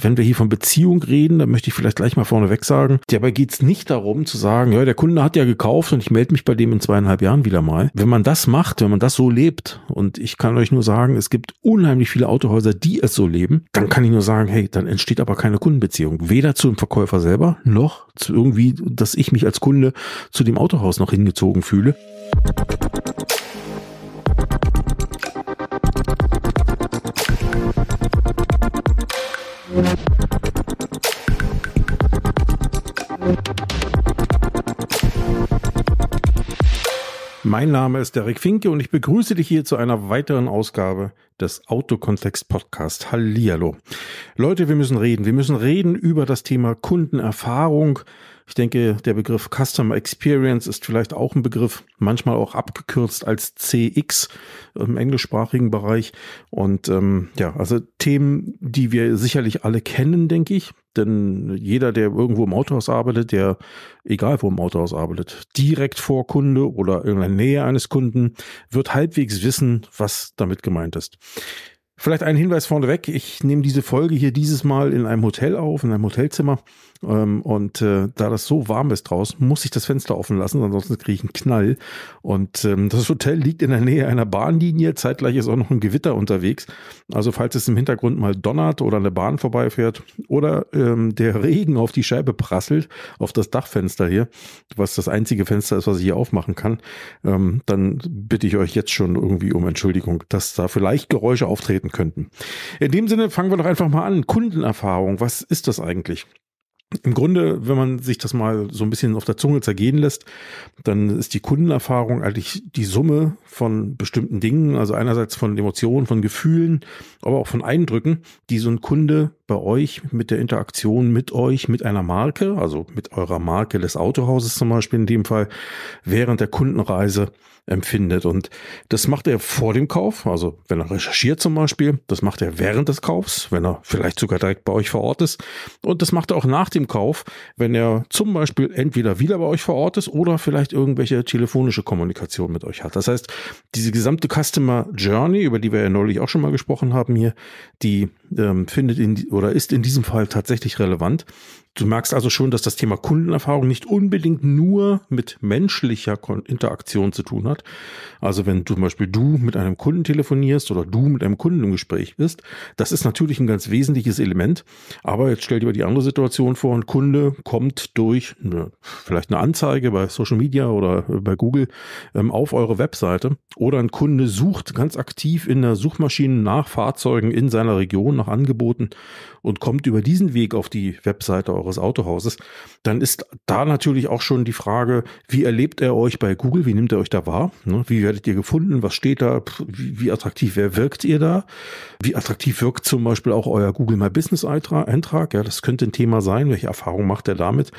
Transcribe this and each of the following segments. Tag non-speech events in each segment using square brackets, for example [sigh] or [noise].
wenn wir hier von Beziehung reden, dann möchte ich vielleicht gleich mal vorneweg sagen, dabei geht es nicht darum zu sagen, ja, der Kunde hat ja gekauft und ich melde mich bei dem in zweieinhalb Jahren wieder mal. Wenn man das macht, wenn man das so lebt, und ich kann euch nur sagen, es gibt unheimlich viele Autohäuser, die es so leben, dann kann ich nur sagen, hey, dann entsteht aber keine Kundenbeziehung. Weder zu dem Verkäufer selber, noch zu irgendwie, dass ich mich als Kunde zu dem Autohaus noch hingezogen fühle. Mein Name ist Derek Finke und ich begrüße dich hier zu einer weiteren Ausgabe des Autokontext Podcast. Hallihallo. Leute, wir müssen reden. Wir müssen reden über das Thema Kundenerfahrung. Ich denke, der Begriff Customer Experience ist vielleicht auch ein Begriff, manchmal auch abgekürzt als CX im englischsprachigen Bereich. Und ähm, ja, also Themen, die wir sicherlich alle kennen, denke ich. Denn jeder, der irgendwo im Autohaus arbeitet, der, egal wo im Autohaus arbeitet, direkt vor Kunde oder in der Nähe eines Kunden, wird halbwegs wissen, was damit gemeint ist. Vielleicht ein Hinweis vorneweg. Ich nehme diese Folge hier dieses Mal in einem Hotel auf, in einem Hotelzimmer. Ähm, und äh, da das so warm ist draußen, muss ich das Fenster offen lassen, ansonsten kriege ich einen Knall. Und ähm, das Hotel liegt in der Nähe einer Bahnlinie, zeitgleich ist auch noch ein Gewitter unterwegs. Also falls es im Hintergrund mal donnert oder eine Bahn vorbeifährt oder ähm, der Regen auf die Scheibe prasselt, auf das Dachfenster hier, was das einzige Fenster ist, was ich hier aufmachen kann, ähm, dann bitte ich euch jetzt schon irgendwie um Entschuldigung, dass da vielleicht Geräusche auftreten könnten. In dem Sinne fangen wir doch einfach mal an. Kundenerfahrung, was ist das eigentlich? Im Grunde, wenn man sich das mal so ein bisschen auf der Zunge zergehen lässt, dann ist die Kundenerfahrung eigentlich die Summe von bestimmten Dingen, also einerseits von Emotionen, von Gefühlen, aber auch von Eindrücken, die so ein Kunde bei euch mit der Interaktion mit euch, mit einer Marke, also mit eurer Marke des Autohauses zum Beispiel in dem Fall, während der Kundenreise empfindet. Und das macht er vor dem Kauf, also wenn er recherchiert zum Beispiel, das macht er während des Kaufs, wenn er vielleicht sogar direkt bei euch vor Ort ist. Und das macht er auch nach dem Kauf, wenn er zum Beispiel entweder wieder bei euch vor Ort ist oder vielleicht irgendwelche telefonische Kommunikation mit euch hat. Das heißt, diese gesamte Customer Journey, über die wir ja neulich auch schon mal gesprochen haben hier, die ähm, findet in oder ist in diesem Fall tatsächlich relevant. Du merkst also schon, dass das Thema Kundenerfahrung nicht unbedingt nur mit menschlicher Interaktion zu tun hat. Also wenn zum Beispiel du mit einem Kunden telefonierst oder du mit einem Kunden im Gespräch bist, das ist natürlich ein ganz wesentliches Element. Aber jetzt stell dir mal die andere Situation vor, ein Kunde kommt durch eine, vielleicht eine Anzeige bei Social Media oder bei Google ähm, auf eure Webseite oder ein Kunde sucht ganz aktiv in der Suchmaschine nach Fahrzeugen in seiner Region, nach Angeboten und kommt über diesen Weg auf die Webseite eures Autohauses, dann ist da natürlich auch schon die Frage, wie erlebt er euch bei Google? Wie nimmt er euch da wahr? Ne, wie werdet ihr gefunden? Was steht da? Wie attraktiv wer wirkt ihr da? Wie attraktiv wirkt zum Beispiel auch euer Google My Business Eintrag? Ja, das könnte ein Thema sein. Welche Erfahrung macht er damit?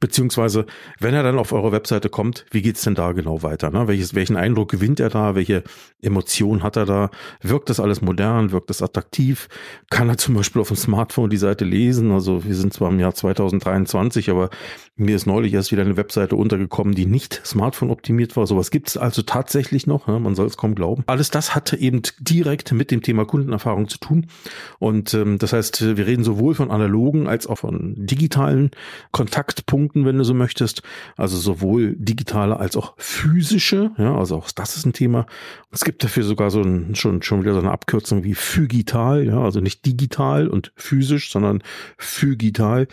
Beziehungsweise, wenn er dann auf eure Webseite kommt, wie geht's denn da genau weiter? Ne? Welches, welchen Eindruck gewinnt er da? Welche Emotionen hat er da? Wirkt das alles modern? Wirkt das attraktiv? Kann er zum Beispiel auf dem Smartphone die Seite lesen? Also wir sind zwar im Jahr 2023, aber mir ist neulich erst wieder eine Webseite untergekommen, die nicht Smartphone optimiert war. Sowas gibt es also tatsächlich noch. Ne? Man soll es kaum glauben. Alles das hat eben direkt mit dem Thema Kundenerfahrung zu tun. Und ähm, das heißt, wir reden sowohl von analogen als auch von digitalen Kontaktpunkten Punkten, wenn du so möchtest. Also sowohl digitale als auch physische. Ja, also auch das ist ein Thema. Es gibt dafür sogar so ein, schon, schon wieder so eine Abkürzung wie phygital. Ja, also nicht digital und physisch, sondern phygital.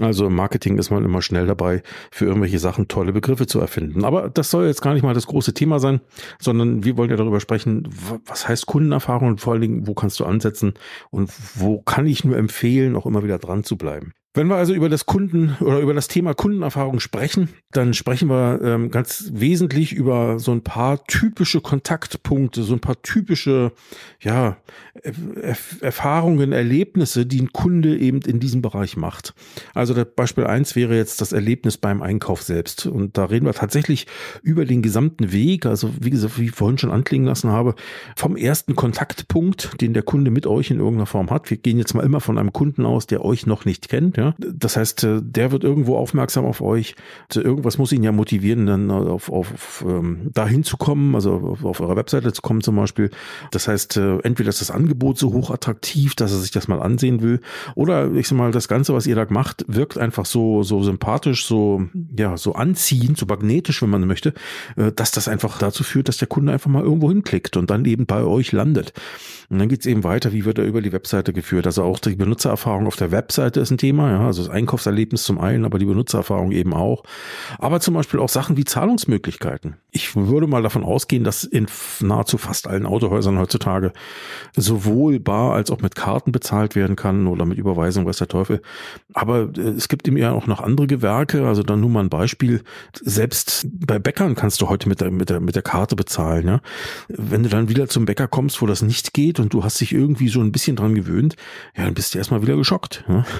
Also im Marketing ist man immer schnell dabei, für irgendwelche Sachen tolle Begriffe zu erfinden. Aber das soll jetzt gar nicht mal das große Thema sein, sondern wir wollen ja darüber sprechen, was heißt Kundenerfahrung und vor allen Dingen, wo kannst du ansetzen und wo kann ich nur empfehlen, auch immer wieder dran zu bleiben. Wenn wir also über das Kunden oder über das Thema Kundenerfahrung sprechen, dann sprechen wir ähm, ganz wesentlich über so ein paar typische Kontaktpunkte, so ein paar typische ja, Erfahrungen, Erlebnisse, die ein Kunde eben in diesem Bereich macht. Also das Beispiel eins wäre jetzt das Erlebnis beim Einkauf selbst. Und da reden wir tatsächlich über den gesamten Weg, also wie gesagt, wie ich vorhin schon anklingen lassen habe, vom ersten Kontaktpunkt, den der Kunde mit euch in irgendeiner Form hat. Wir gehen jetzt mal immer von einem Kunden aus, der euch noch nicht kennt Ja? Das heißt, äh, der wird irgendwo aufmerksam auf euch. Also irgendwas muss ihn ja motivieren, dann auf, auf, auf ähm, dahin zu kommen, also auf, auf eurer Webseite zu kommen zum Beispiel. Das heißt, äh, entweder ist das Angebot so hoch attraktiv, dass er sich das mal ansehen will, oder ich sag mal, das Ganze, was ihr da macht, wirkt einfach so, so sympathisch, so, ja, so anziehend, so magnetisch, wenn man möchte, äh, dass das einfach dazu führt, dass der Kunde einfach mal irgendwo hinklickt und dann eben bei euch landet. Und dann geht's eben weiter, wie wird er über die Webseite geführt. Also auch die Benutzererfahrung auf der Webseite ist ein Thema, ja, also das Einkaufserlebnis zum einen, aber die Benutzererfahrung eben auch. Aber zum Beispiel auch Sachen wie Zahlungsmöglichkeiten. Ich würde mal davon ausgehen, dass in nahezu fast allen Autohäusern heutzutage sowohl bar als auch mit Karten bezahlt werden kann oder mit Überweisung, weiß der Teufel. Aber äh, es gibt eben ja auch noch andere Gewerke. Also dann nur mal ein Beispiel. Selbst bei Bäckern kannst du heute mit der, mit der, mit der Karte bezahlen. Ja? Wenn du dann wieder zum Bäcker kommst, wo das nicht geht und du hast dich irgendwie so ein bisschen dran gewöhnt, ja, dann bist du erstmal wieder geschockt. Ja? [laughs]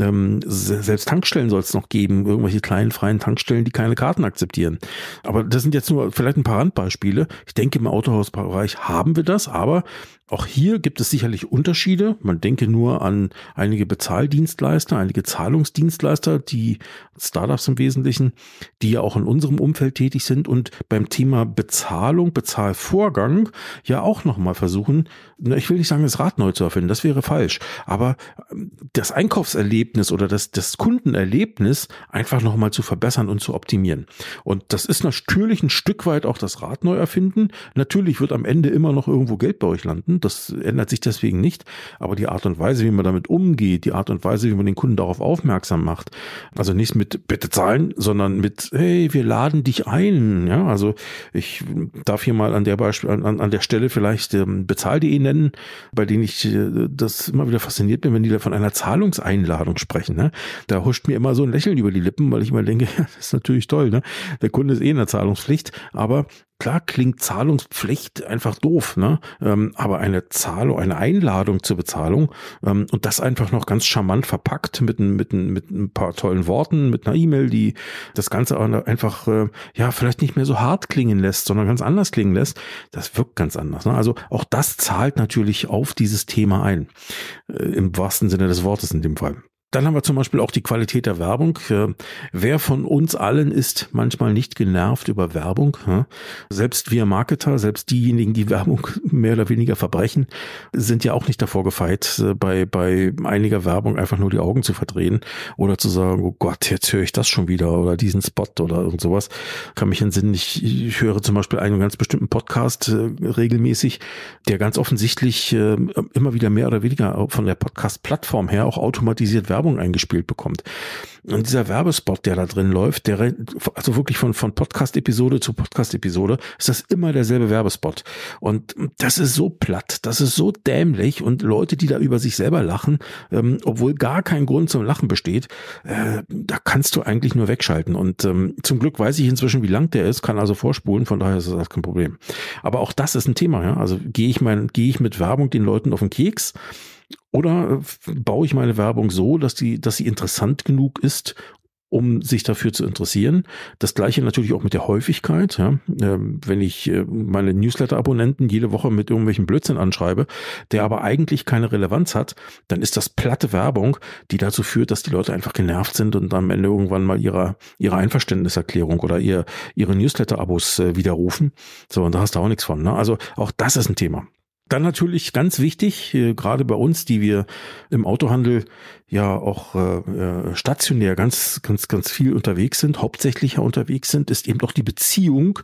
Ähm, selbst Tankstellen soll es noch geben, irgendwelche kleinen freien Tankstellen, die keine Karten akzeptieren. Aber das sind jetzt nur vielleicht ein paar Randbeispiele. Ich denke, im Autohausbereich haben wir das, aber auch hier gibt es sicherlich Unterschiede. Man denke nur an einige Bezahldienstleister, einige Zahlungsdienstleister, die Startups im Wesentlichen, die ja auch in unserem Umfeld tätig sind und beim Thema Bezahlung, Bezahlvorgang ja auch nochmal versuchen, ich will nicht sagen, das Rad neu zu erfinden, das wäre falsch, aber ähm, das Einkaufserlebnis oder das, das Kundenerlebnis einfach nochmal zu verbessern und zu optimieren. Und das ist natürlich ein Stück weit auch das Rad neu erfinden. Natürlich wird am Ende immer noch irgendwo Geld bei euch landen. Das ändert sich deswegen nicht. Aber die Art und Weise, wie man damit umgeht, die Art und Weise, wie man den Kunden darauf aufmerksam macht, also nicht mit bitte zahlen, sondern mit hey, wir laden dich ein. Ja, also ich darf hier mal an der Beispiel, an, an der Stelle vielleicht ähm, bezahl.de nennen, bei denen ich äh, das immer wieder fasziniert bin, wenn die da von einer Zahlungseinladung sprechen. Ne? Da huscht mir immer so ein Lächeln über die Lippen, weil ich immer denke, [laughs] das ist natürlich toll. Ne? Der Kunde ist eh in der Zahlungspflicht, aber Klar klingt Zahlungspflicht einfach doof, ne? Ähm, aber eine Zahlung, eine Einladung zur Bezahlung ähm, und das einfach noch ganz charmant verpackt mit, mit, mit ein paar tollen Worten, mit einer E-Mail, die das Ganze einfach äh, ja vielleicht nicht mehr so hart klingen lässt, sondern ganz anders klingen lässt, das wirkt ganz anders. Ne? Also auch das zahlt natürlich auf dieses Thema ein, äh, im wahrsten Sinne des Wortes in dem Fall. Dann haben wir zum Beispiel auch die Qualität der Werbung. Wer von uns allen ist manchmal nicht genervt über Werbung? Selbst wir Marketer, selbst diejenigen, die Werbung [laughs] mehr oder weniger verbrechen, sind ja auch nicht davor gefeit, äh, bei, bei einiger Werbung einfach nur die Augen zu verdrehen oder zu sagen, oh Gott, jetzt höre ich das schon wieder oder diesen Spot oder irgend sowas. Kann mich entsinnen, ich, ich höre zum Beispiel einen ganz bestimmten Podcast äh, regelmäßig, der ganz offensichtlich äh, immer wieder mehr oder weniger von der Podcast-Plattform her auch automatisiert Werbung Werbung eingespielt bekommt. Und dieser Werbespot, der da drin läuft, der also wirklich von, von Podcast-Episode zu Podcast-Episode, ist das immer derselbe Werbespot. Und das ist so platt, das ist so dämlich und Leute, die da über sich selber lachen, ähm, obwohl gar kein Grund zum Lachen besteht, äh, da kannst du eigentlich nur wegschalten. Und ähm, zum Glück weiß ich inzwischen, wie lang der ist, kann also vorspulen, von daher ist das kein Problem. Aber auch das ist ein Thema, ja. Also gehe ich mein, gehe ich mit Werbung den Leuten auf den Keks oder äh, baue ich meine Werbung so, dass die, dass sie interessant genug ist, um sich dafür zu interessieren. Das gleiche natürlich auch mit der Häufigkeit. Ja. Ähm, wenn ich äh, meine Newsletter-Abonnenten jede Woche mit irgendwelchen Blödsinn anschreibe, der aber eigentlich keine Relevanz hat, dann ist das platte Werbung, die dazu führt, dass die Leute einfach genervt sind und am Ende irgendwann mal ihre, ihre Einverständniserklärung oder ihr, ihre Newsletter-Abos äh, widerrufen. So, und da hast du auch nichts von. Ne? Also auch das ist ein Thema. Dann natürlich ganz wichtig, äh, gerade bei uns, die wir im Autohandel ja auch äh, äh, stationär ganz, ganz, ganz viel unterwegs sind, hauptsächlich unterwegs sind, ist eben doch die Beziehung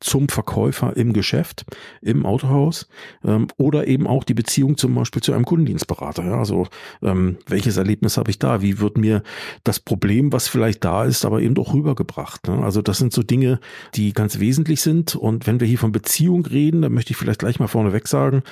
zum Verkäufer im Geschäft, im Autohaus ähm, oder eben auch die Beziehung zum Beispiel zu einem Kundendienstberater. Ja? Also ähm, welches Erlebnis habe ich da? Wie wird mir das Problem, was vielleicht da ist, aber eben doch rübergebracht? Ne? Also das sind so Dinge, die ganz wesentlich sind. Und wenn wir hier von Beziehung reden, dann möchte ich vielleicht gleich mal vorneweg sagen,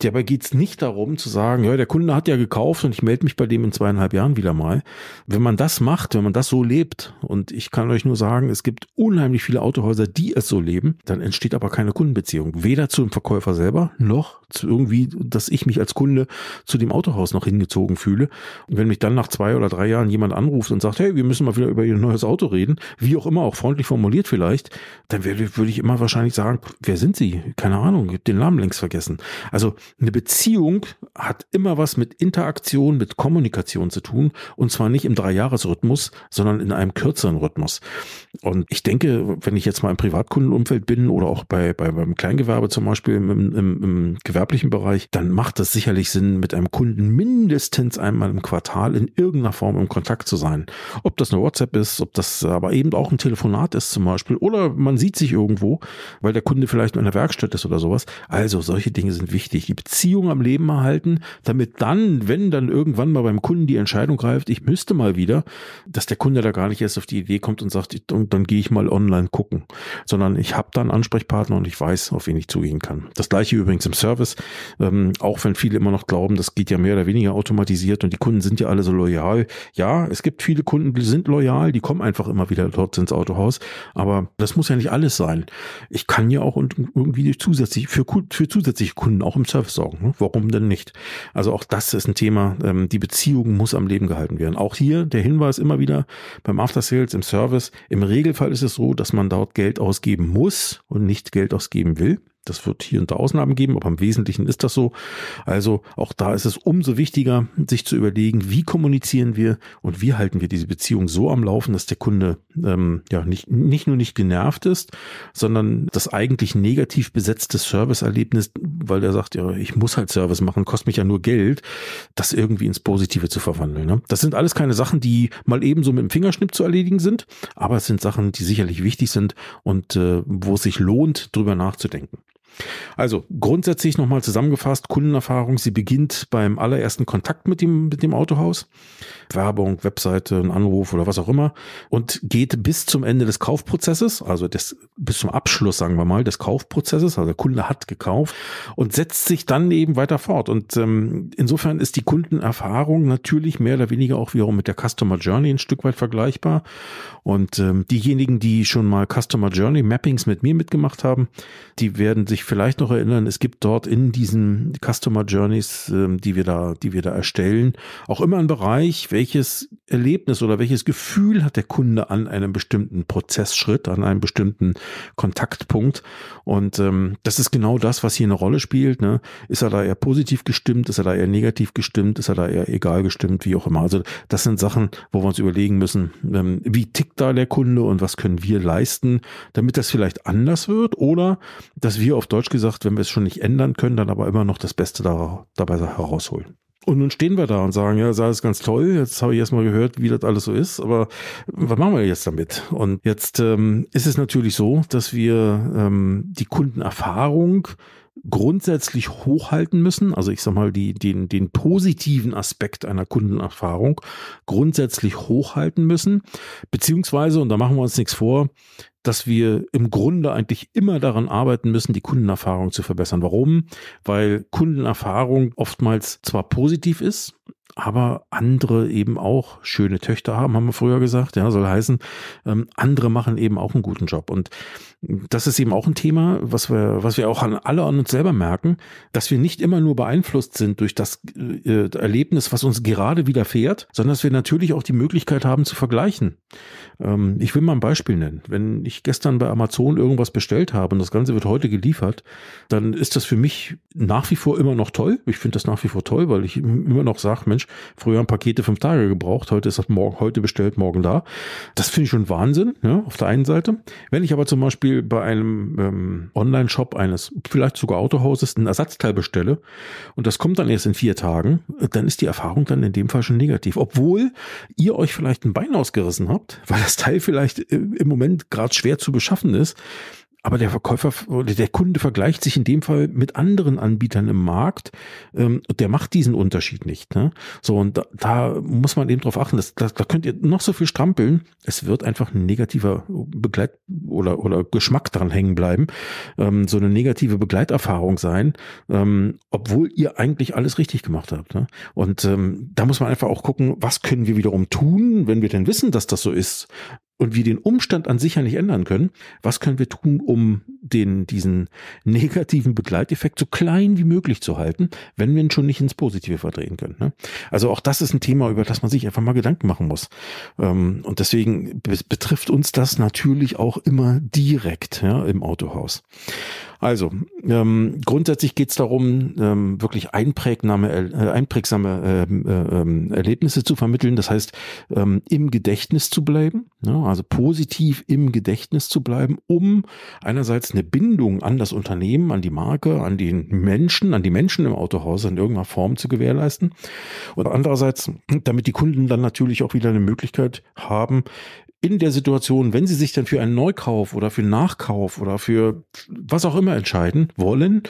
Dabei geht es nicht darum zu sagen, ja, der Kunde hat ja gekauft und ich melde mich bei dem in zweieinhalb Jahren wieder mal. Wenn man das macht, wenn man das so lebt, und ich kann euch nur sagen, es gibt unheimlich viele Autohäuser, die es so leben, dann entsteht aber keine Kundenbeziehung. Weder zum Verkäufer selber, noch zu irgendwie, dass ich mich als Kunde zu dem Autohaus noch hingezogen fühle. Und wenn mich dann nach zwei oder drei Jahren jemand anruft und sagt, hey, wir müssen mal wieder über Ihr neues Auto reden, wie auch immer, auch freundlich formuliert vielleicht, dann würde, würde ich immer wahrscheinlich sagen, wer sind Sie? Keine Ahnung, den Namen längst vergessen. Also eine Beziehung hat immer was mit Interaktion, mit Kommunikation zu tun und zwar nicht im Dreijahresrhythmus, sondern in einem kürzeren Rhythmus. Und ich denke, wenn ich jetzt mal im Privatkundenumfeld bin oder auch bei, bei beim Kleingewerbe zum Beispiel im, im, im gewerblichen Bereich, dann macht es sicherlich Sinn, mit einem Kunden mindestens einmal im Quartal in irgendeiner Form im Kontakt zu sein. Ob das eine WhatsApp ist, ob das aber eben auch ein Telefonat ist zum Beispiel oder man sieht sich irgendwo, weil der Kunde vielleicht in einer Werkstatt ist oder sowas. Also solche Dinge sind wichtig. Die Beziehung am Leben erhalten, damit dann, wenn dann irgendwann mal beim Kunden die Entscheidung greift, ich müsste mal wieder, dass der Kunde da gar nicht erst auf die Idee kommt und sagt, und dann gehe ich mal online gucken, sondern ich habe da einen Ansprechpartner und ich weiß, auf wen ich zugehen kann. Das gleiche übrigens im Service, ähm, auch wenn viele immer noch glauben, das geht ja mehr oder weniger automatisiert und die Kunden sind ja alle so loyal. Ja, es gibt viele Kunden, die sind loyal, die kommen einfach immer wieder dort ins Autohaus, aber das muss ja nicht alles sein. Ich kann ja auch irgendwie zusätzlich für, für zusätzliche Kunden auch im Service sorgen. Ne? Warum denn nicht? Also auch das ist ein Thema. Ähm, die Beziehung muss am Leben gehalten werden. Auch hier der Hinweis immer wieder beim After Sales im Service. Im Regelfall ist es so, dass man dort Geld ausgeben muss und nicht Geld ausgeben will. Das wird hier und da Ausnahmen geben, aber im Wesentlichen ist das so. Also auch da ist es umso wichtiger, sich zu überlegen, wie kommunizieren wir und wie halten wir diese Beziehung so am Laufen, dass der Kunde ähm, ja nicht, nicht nur nicht genervt ist, sondern das eigentlich negativ besetzte Serviceerlebnis, weil der sagt, ja, ich muss halt Service machen, kostet mich ja nur Geld, das irgendwie ins Positive zu verwandeln. Ne? Das sind alles keine Sachen, die mal ebenso mit dem Fingerschnipp zu erledigen sind, aber es sind Sachen, die sicherlich wichtig sind und äh, wo es sich lohnt, drüber nachzudenken. Also grundsätzlich nochmal zusammengefasst, Kundenerfahrung, sie beginnt beim allerersten Kontakt mit dem, mit dem Autohaus. Werbung, Webseite, ein Anruf oder was auch immer und geht bis zum Ende des Kaufprozesses, also des, bis zum Abschluss, sagen wir mal, des Kaufprozesses. Also der Kunde hat gekauft und setzt sich dann eben weiter fort. Und ähm, insofern ist die Kundenerfahrung natürlich mehr oder weniger auch wiederum mit der Customer Journey ein Stück weit vergleichbar. Und ähm, diejenigen, die schon mal Customer Journey Mappings mit mir mitgemacht haben, die werden sich vielleicht noch erinnern, es gibt dort in diesen Customer Journeys, ähm, die wir da, die wir da erstellen, auch immer einen Bereich, welches Erlebnis oder welches Gefühl hat der Kunde an einem bestimmten Prozessschritt, an einem bestimmten Kontaktpunkt. Und ähm, das ist genau das, was hier eine Rolle spielt. Ne? Ist er da eher positiv gestimmt? Ist er da eher negativ gestimmt? Ist er da eher egal gestimmt? Wie auch immer. Also das sind Sachen, wo wir uns überlegen müssen, ähm, wie tickt da der Kunde und was können wir leisten, damit das vielleicht anders wird oder dass wir auf Deutsch gesagt, wenn wir es schon nicht ändern können, dann aber immer noch das Beste dabei herausholen. Und nun stehen wir da und sagen, ja, das ist ganz toll. Jetzt habe ich erstmal gehört, wie das alles so ist. Aber was machen wir jetzt damit? Und jetzt ähm, ist es natürlich so, dass wir ähm, die Kundenerfahrung grundsätzlich hochhalten müssen. Also ich sag mal, die, den, den positiven Aspekt einer Kundenerfahrung grundsätzlich hochhalten müssen. Beziehungsweise, und da machen wir uns nichts vor, dass wir im Grunde eigentlich immer daran arbeiten müssen, die Kundenerfahrung zu verbessern. Warum? Weil Kundenerfahrung oftmals zwar positiv ist, aber andere eben auch schöne Töchter haben, haben wir früher gesagt. Ja, soll heißen, ähm, andere machen eben auch einen guten Job. Und das ist eben auch ein Thema, was wir, was wir auch an alle an uns selber merken, dass wir nicht immer nur beeinflusst sind durch das äh, Erlebnis, was uns gerade widerfährt, sondern dass wir natürlich auch die Möglichkeit haben zu vergleichen. Ähm, ich will mal ein Beispiel nennen. Wenn ich gestern bei Amazon irgendwas bestellt habe und das Ganze wird heute geliefert, dann ist das für mich nach wie vor immer noch toll. Ich finde das nach wie vor toll, weil ich immer noch sage, Mensch, früher haben Pakete fünf Tage gebraucht, heute ist das morgen, heute bestellt, morgen da. Das finde ich schon Wahnsinn, ja, auf der einen Seite. Wenn ich aber zum Beispiel bei einem ähm, Online-Shop eines, vielleicht sogar Autohauses, ein Ersatzteil bestelle und das kommt dann erst in vier Tagen, dann ist die Erfahrung dann in dem Fall schon negativ. Obwohl ihr euch vielleicht ein Bein ausgerissen habt, [laughs] weil das Teil vielleicht äh, im Moment gerade schwer zu beschaffen ist, aber der Verkäufer oder der Kunde vergleicht sich in dem Fall mit anderen Anbietern im Markt. Ähm, der macht diesen Unterschied nicht. Ne? So, und da, da muss man eben drauf achten. Das, da, da könnt ihr noch so viel strampeln. Es wird einfach ein negativer Begleit- oder, oder Geschmack dran hängen bleiben. Ähm, so eine negative Begleiterfahrung sein, ähm, obwohl ihr eigentlich alles richtig gemacht habt. Ne? Und ähm, da muss man einfach auch gucken, was können wir wiederum tun, wenn wir denn wissen, dass das so ist und wir den Umstand an sich ja nicht ändern können, was können wir tun, um den, diesen negativen Begleiteffekt so klein wie möglich zu halten, wenn wir ihn schon nicht ins Positive verdrehen können. Ne? Also auch das ist ein Thema, über das man sich einfach mal Gedanken machen muss. Ähm, und deswegen betrifft uns das natürlich auch immer direkt ja, im Autohaus. Also, ähm, grundsätzlich geht es darum, ähm, wirklich einprägsame, äh, einprägsame äh, äh, Erlebnisse zu vermitteln. Das heißt, ähm, im Gedächtnis zu bleiben, ja, also positiv im Gedächtnis zu bleiben, um einerseits eine Bindung an das Unternehmen, an die Marke, an den Menschen, an die Menschen im Autohaus in irgendeiner Form zu gewährleisten. Und andererseits, damit die Kunden dann natürlich auch wieder eine Möglichkeit haben, in der Situation, wenn sie sich dann für einen Neukauf oder für einen Nachkauf oder für was auch immer entscheiden wollen,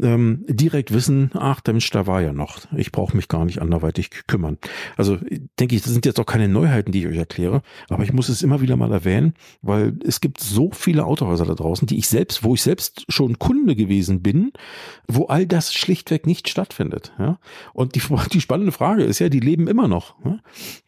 ähm, direkt wissen, ach, Mensch, da war ja noch. Ich brauche mich gar nicht anderweitig kümmern. Also denke ich, das sind jetzt auch keine Neuheiten, die ich euch erkläre, aber ich muss es immer wieder mal erwähnen, weil es gibt so viele Autohäuser da draußen, die ich selbst, wo ich selbst schon Kunde gewesen bin, wo all das schlichtweg nicht stattfindet. Ja? Und die, [laughs] die spannende Frage ist ja, die leben immer noch. Ja?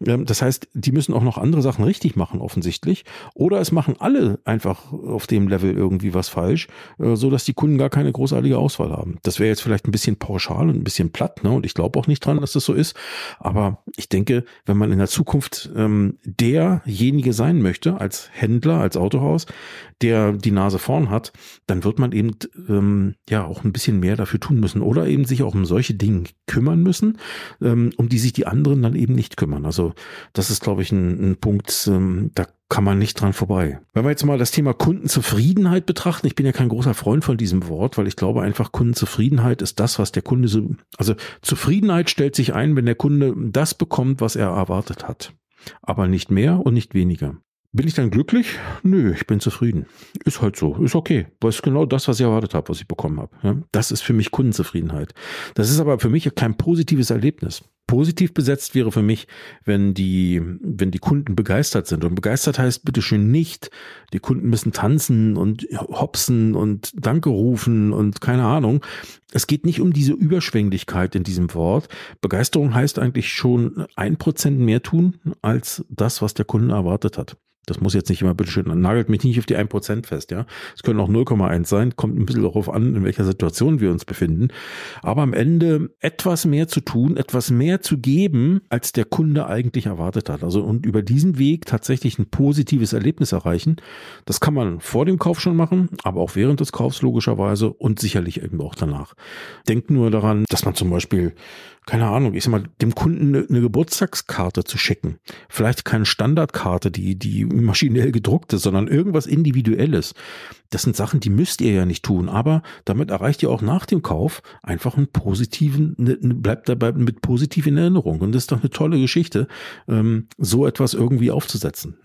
Ähm, das heißt, die müssen auch noch andere Sachen richtig machen offensichtlich. Oder es machen alle einfach auf dem Level irgendwie was falsch, äh, so dass die Kunden gar keine großartige Auswahl haben. Das wäre jetzt vielleicht ein bisschen pauschal und ein bisschen platt, ne? Und ich glaube auch nicht dran, dass das so ist. Aber ich denke, wenn man in der Zukunft ähm, derjenige sein möchte, als Händler, als Autohaus, der die Nase vorn hat, dann wird man eben ähm, ja auch ein bisschen mehr dafür tun müssen oder eben sich auch um solche Dinge kümmern müssen, ähm, um die sich die anderen dann eben nicht kümmern. Also das ist, glaube ich, ein, ein Punkt, ähm, da kann man nicht dran vorbei. Wenn wir jetzt mal das Thema Kundenzufriedenheit betrachten, ich bin ja kein großer Freund von diesem Wort, weil ich glaube einfach, Kundenzufriedenheit ist das, was der Kunde so, also Zufriedenheit stellt sich ein, wenn der Kunde das bekommt, was er erwartet hat. Aber nicht mehr und nicht weniger. Bin ich dann glücklich? Nö, ich bin zufrieden. Ist halt so, ist okay. Das ist genau das, was ich erwartet habe, was ich bekommen habe. Das ist für mich Kundenzufriedenheit. Das ist aber für mich kein positives Erlebnis. Positiv besetzt wäre für mich, wenn die, wenn die Kunden begeistert sind. Und begeistert heißt bitteschön nicht, die Kunden müssen tanzen und hopsen und Danke rufen und keine Ahnung. Es geht nicht um diese Überschwänglichkeit in diesem Wort. Begeisterung heißt eigentlich schon ein Prozent mehr tun als das, was der Kunde erwartet hat. Das muss jetzt nicht immer, bitte schön, nagelt mich nicht auf die 1% fest, ja. Es können auch 0,1 sein, kommt ein bisschen darauf an, in welcher Situation wir uns befinden. Aber am Ende etwas mehr zu tun, etwas mehr zu geben, als der Kunde eigentlich erwartet hat. Also und über diesen Weg tatsächlich ein positives Erlebnis erreichen. Das kann man vor dem Kauf schon machen, aber auch während des Kaufs logischerweise und sicherlich eben auch danach. Denkt nur daran, dass man zum Beispiel keine Ahnung, ich sag mal, dem Kunden eine, eine Geburtstagskarte zu schicken. Vielleicht keine Standardkarte, die, die maschinell gedruckt ist, sondern irgendwas Individuelles. Das sind Sachen, die müsst ihr ja nicht tun, aber damit erreicht ihr auch nach dem Kauf einfach einen positiven, ne, ne, bleibt dabei mit positiven Erinnerungen. Und das ist doch eine tolle Geschichte, ähm, so etwas irgendwie aufzusetzen.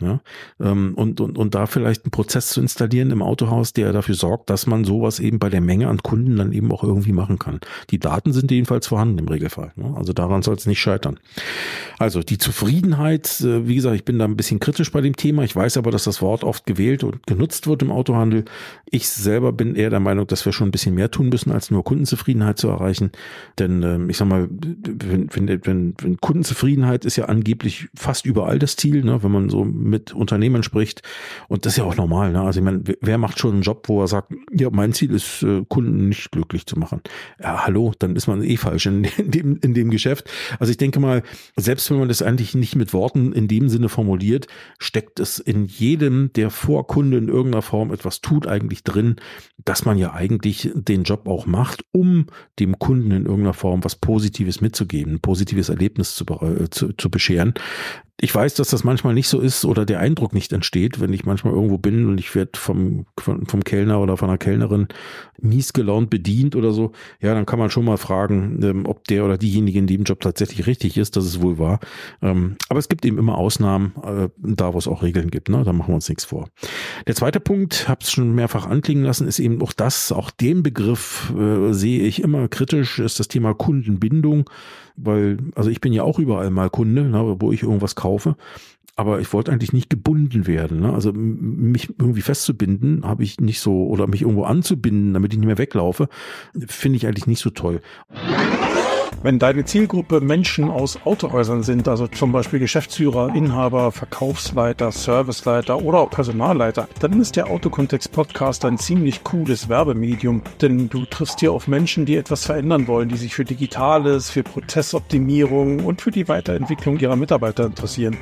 Ähm, und, und, und da vielleicht einen Prozess zu installieren im Autohaus, der dafür sorgt, dass man sowas eben bei der Menge an Kunden dann eben auch irgendwie machen kann. Die Daten sind jedenfalls vorhanden im Regelfall. Ne? Also daran soll es nicht scheitern. Also die Zufriedenheit, äh, wie gesagt, ich bin da ein bisschen kritisch bei dem Thema. Ich weiß aber, dass das Wort oft gewählt und genutzt wird im Autohandel. Ich selber bin eher der Meinung, dass wir schon ein bisschen mehr tun müssen, als nur Kundenzufriedenheit zu erreichen. Denn ähm, ich sag mal, wenn, wenn, wenn, wenn Kundenzufriedenheit ist ja angeblich fast überall das Ziel, ne? wenn man so mit Unternehmen spricht. Und das ist ja auch normal. Ne? Also ich meine, wer macht schon einen Job, wo er sagt, ja, mein Ziel ist, äh, Kunden nicht glücklich zu machen. Ja, hallo, dann ist man eh falsch in dem, in dem Geschäft. Also ich denke mal, selbst wenn man das eigentlich nicht mit Worten in dem Sinne formuliert, steckt es in jedem, der vor Kunde in irgendeiner Form etwas tut, eigentlich drin, dass man ja eigentlich den Job auch macht, um dem Kunden in irgendeiner Form was Positives mitzugeben, ein positives Erlebnis zu, äh, zu, zu bescheren ich weiß, dass das manchmal nicht so ist oder der Eindruck nicht entsteht, wenn ich manchmal irgendwo bin und ich werde vom, vom, Kellner oder von einer Kellnerin mies gelaunt bedient oder so. Ja, dann kann man schon mal fragen, ähm, ob der oder diejenige in dem Job tatsächlich richtig ist, dass es wohl war. Ähm, aber es gibt eben immer Ausnahmen, äh, da wo es auch Regeln gibt. Ne? Da machen wir uns nichts vor. Der zweite Punkt, habe es schon mehrfach anklingen lassen, ist eben auch das, auch den Begriff äh, sehe ich immer kritisch, ist das Thema Kundenbindung weil, also ich bin ja auch überall mal Kunde, ne, wo ich irgendwas kaufe. Aber ich wollte eigentlich nicht gebunden werden. Ne? Also mich irgendwie festzubinden, habe ich nicht so, oder mich irgendwo anzubinden, damit ich nicht mehr weglaufe, finde ich eigentlich nicht so toll. Wenn deine Zielgruppe Menschen aus Autohäusern sind, also zum Beispiel Geschäftsführer, Inhaber, Verkaufsleiter, Serviceleiter oder auch Personalleiter, dann ist der Autokontext Podcast ein ziemlich cooles Werbemedium, denn du triffst hier auf Menschen, die etwas verändern wollen, die sich für Digitales, für Prozessoptimierung und für die Weiterentwicklung ihrer Mitarbeiter interessieren.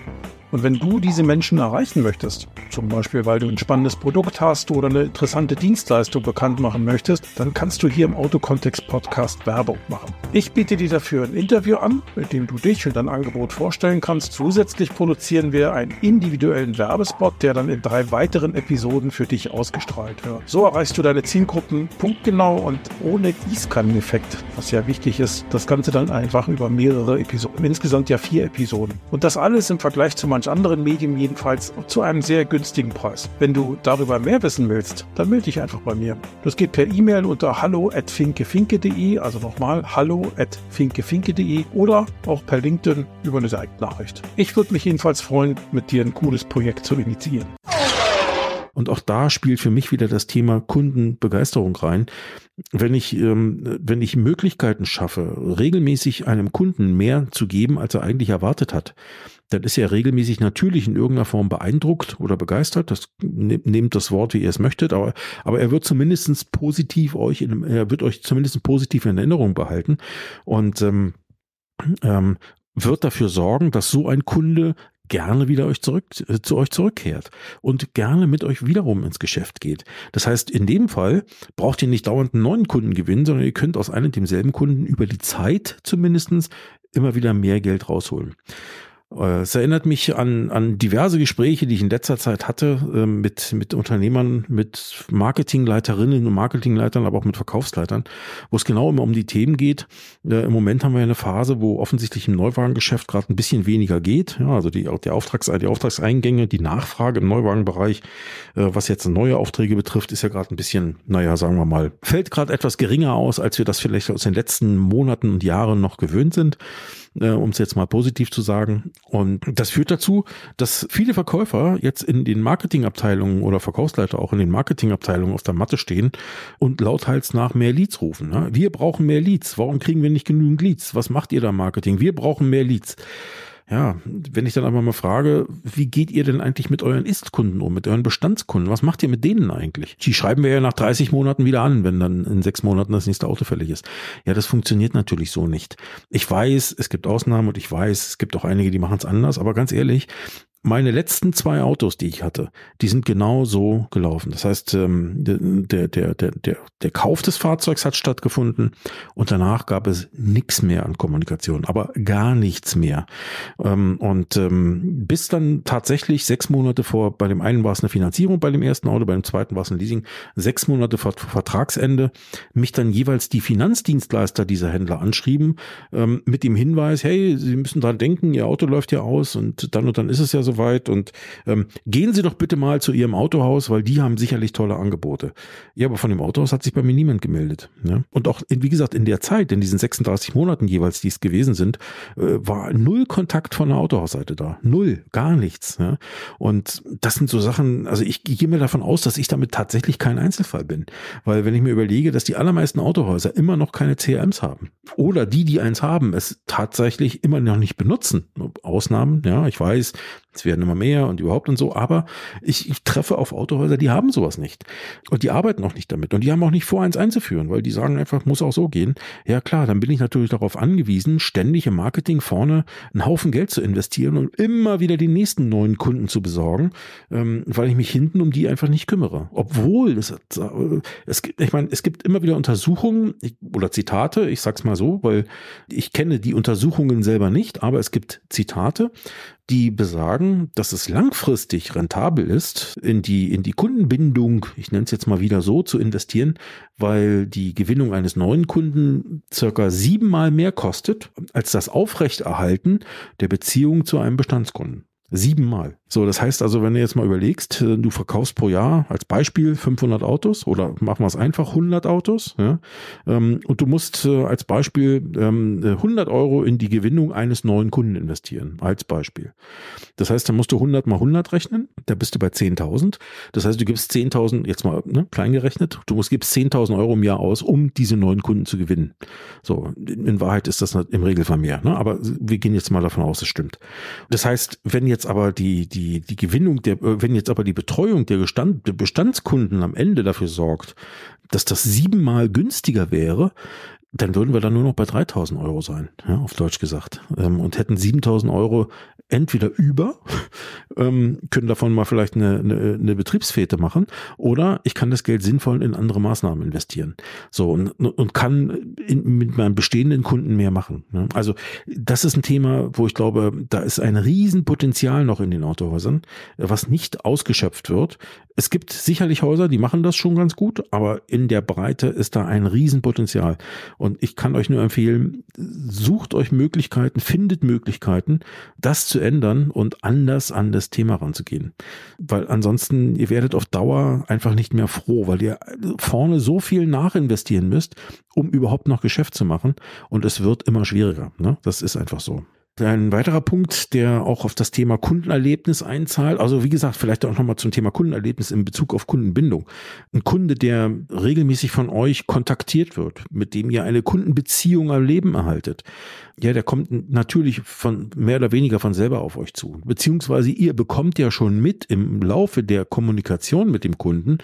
Und wenn du diese Menschen erreichen möchtest, zum Beispiel weil du ein spannendes Produkt hast oder eine interessante Dienstleistung bekannt machen möchtest, dann kannst du hier im Autokontext Podcast Werbung machen. Ich biete dir dafür ein Interview an, mit dem du dich und dein Angebot vorstellen kannst. Zusätzlich produzieren wir einen individuellen Werbespot, der dann in drei weiteren Episoden für dich ausgestrahlt wird. So erreichst du deine Zielgruppen punktgenau und ohne Gießkanneneffekt, was ja wichtig ist. Das Ganze dann einfach über mehrere Episoden. Insgesamt ja vier Episoden. Und das alles im Vergleich zu manch anderen Medien jedenfalls zu einem sehr günstigen Preis. Wenn du darüber mehr wissen willst, dann melde dich einfach bei mir. Das geht per E-Mail unter hallo at finkefinke.de, also nochmal hallo at finkefinke.de oder auch per LinkedIn über eine Seitennachricht. Ich würde mich jedenfalls freuen, mit dir ein cooles Projekt zu initiieren. Und auch da spielt für mich wieder das Thema Kundenbegeisterung rein. Wenn ich, ähm, wenn ich Möglichkeiten schaffe, regelmäßig einem Kunden mehr zu geben, als er eigentlich erwartet hat, dann ist er regelmäßig natürlich in irgendeiner Form beeindruckt oder begeistert. Das ne, nehmt das Wort, wie ihr es möchtet, aber, aber er wird zumindestens positiv euch, in, er wird euch zumindest positiv in Erinnerung behalten und ähm, ähm, wird dafür sorgen, dass so ein Kunde gerne wieder euch zurück, zu euch zurückkehrt und gerne mit euch wiederum ins Geschäft geht. Das heißt, in dem Fall braucht ihr nicht dauernd einen neuen Kunden gewinnen, sondern ihr könnt aus einem demselben Kunden über die Zeit zumindestens immer wieder mehr Geld rausholen. Äh, es erinnert mich an, an diverse Gespräche, die ich in letzter Zeit hatte äh, mit, mit Unternehmern, mit Marketingleiterinnen und Marketingleitern, aber auch mit Verkaufsleitern, wo es genau immer um die Themen geht. Äh, Im Moment haben wir eine Phase, wo offensichtlich im Neuwagengeschäft gerade ein bisschen weniger geht. Ja, also die, die, Auftrags, die Auftragseingänge, die Nachfrage im Neuwagenbereich, äh, was jetzt neue Aufträge betrifft, ist ja gerade ein bisschen, naja, sagen wir mal, fällt gerade etwas geringer aus, als wir das vielleicht aus den letzten Monaten und Jahren noch gewöhnt sind äh, um es jetzt mal positiv zu sagen. Und das führt dazu, dass viele Verkäufer jetzt in den Marketingabteilungen oder Verkaufsleiter auch in den Marketingabteilungen auf der Matte stehen und lauthals nach mehr Leads rufen. Ne? Wir brauchen mehr Leads. Warum kriegen wir nicht genügend Leads? Was macht ihr da Marketing? Wir brauchen mehr Leads ja, wenn ich dann einfach mal frage, wie geht ihr denn eigentlich mit euren Ist-Kunden um, mit euren Bestandskunden? Was macht ihr mit denen eigentlich? Die schreiben wir ja nach 30 Monaten wieder an, wenn dann in sechs Monaten das nächste Auto fällig ist. Ja, das funktioniert natürlich so nicht. Ich weiß, es gibt Ausnahmen und ich weiß, es gibt auch einige, die machen es anders, aber ganz ehrlich, meine letzten zwei Autos, die ich hatte, die sind genau so gelaufen. Das heißt, ähm, der, der, der, der, der Kauf des Fahrzeugs hat stattgefunden und danach gab es nichts mehr an Kommunikation, aber gar nichts mehr. Ähm, und ähm, bis dann tatsächlich sechs Monate vor, bei dem einen war es eine Finanzierung bei dem ersten Auto, bei dem zweiten war es ein Leasing, sechs Monate vor Vertragsende, mich dann jeweils die Finanzdienstleister dieser Händler anschrieben, mit dem Hinweis, hey, Sie müssen dran denken, Ihr Auto läuft ja aus und dann und dann ist es ja so soweit und ähm, gehen Sie doch bitte mal zu Ihrem Autohaus, weil die haben sicherlich tolle Angebote. Ja, aber von dem Autohaus hat sich bei mir niemand gemeldet. Ne? Und auch, wie gesagt, in der Zeit, in diesen 36 Monaten jeweils, die es gewesen sind, äh, war null Kontakt von der Autohausseite da. Null, gar nichts. Ne? Und das sind so Sachen, also ich gehe mir davon aus, dass ich damit tatsächlich kein Einzelfall bin. Weil wenn ich mir überlege, dass die allermeisten Autohäuser immer noch keine CRMs haben oder die, die eins haben, es tatsächlich immer noch nicht benutzen. Ausnahmen, ja, ich weiß, es werden immer mehr und überhaupt und so, aber ich, ich treffe auf Autohäuser, die haben sowas nicht. Und die arbeiten auch nicht damit. Und die haben auch nicht vor, eins einzuführen, weil die sagen einfach, muss auch so gehen. Ja klar, dann bin ich natürlich darauf angewiesen, ständig im Marketing vorne einen Haufen Geld zu investieren und immer wieder die nächsten neuen Kunden zu besorgen, ähm, weil ich mich hinten um die einfach nicht kümmere. Obwohl, es, äh, es gibt, ich meine, es gibt immer wieder Untersuchungen oder Zitate, ich sag's mal so, weil ich kenne die Untersuchungen selber nicht, aber es gibt Zitate, die besagen, dass es langfristig rentabel ist, in die, in die Kundenbindung, ich nenne es jetzt mal wieder so, zu investieren, weil die Gewinnung eines neuen Kunden circa siebenmal mehr kostet als das Aufrechterhalten der Beziehung zu einem Bestandskunden. Siebenmal. So, das heißt also, wenn du jetzt mal überlegst, äh, du verkaufst pro Jahr als Beispiel 500 Autos oder machen wir es einfach 100 Autos, ja, ähm, und du musst äh, als Beispiel 100 ähm, Euro in die Gewinnung eines neuen Kunden investieren, als Beispiel. Das heißt, da musst du 100 mal 100 rechnen, da bist du bei 10.000. Das heißt, du gibst 10.000, jetzt mal ne, klein gerechnet, du musst, gibst 10.000 Euro im Jahr aus, um diese neuen Kunden zu gewinnen. So, in Wahrheit ist das im Regelfall mehr, ne? aber wir gehen jetzt mal davon aus, es stimmt. Das heißt, wenn jetzt aber die, die die, die Gewinnung der, äh, wenn jetzt aber die Betreuung der, Gestand, der Bestandskunden am Ende dafür sorgt, dass das siebenmal günstiger wäre, dann würden wir dann nur noch bei 3000 Euro sein, ja, auf Deutsch gesagt, ähm, und hätten 7000 Euro entweder über, [laughs] ähm, können davon mal vielleicht eine, eine, eine Betriebsfete machen, oder ich kann das Geld sinnvoll in andere Maßnahmen investieren. So und, und kann in, mit meinen bestehenden Kunden mehr machen. Ne? Also das ist ein Thema, wo ich glaube, da ist ein Riesenpotenzial noch in den Autohäusern, was nicht ausgeschöpft wird. Es gibt sicherlich Häuser, die machen das schon ganz gut, aber in der Breite ist da ein Riesenpotenzial. Und ich kann euch nur empfehlen, sucht euch Möglichkeiten, findet Möglichkeiten, das zu ändern und anders an das Thema ranzugehen. Weil ansonsten, ihr werdet auf Dauer einfach nicht mehr froh, weil ihr vorne so viel nachinvestieren müsst, um überhaupt noch Geschäft zu machen. Und es wird immer schwieriger. Ne? Das ist einfach so. Ein weiterer Punkt, der auch auf das Thema Kundenerlebnis einzahlt, also wie gesagt, vielleicht auch nochmal zum Thema Kundenerlebnis in Bezug auf Kundenbindung. Ein Kunde, der regelmäßig von euch kontaktiert wird, mit dem ihr eine Kundenbeziehung am Leben erhaltet, ja, der kommt natürlich von mehr oder weniger von selber auf euch zu. Beziehungsweise ihr bekommt ja schon mit im Laufe der Kommunikation mit dem Kunden,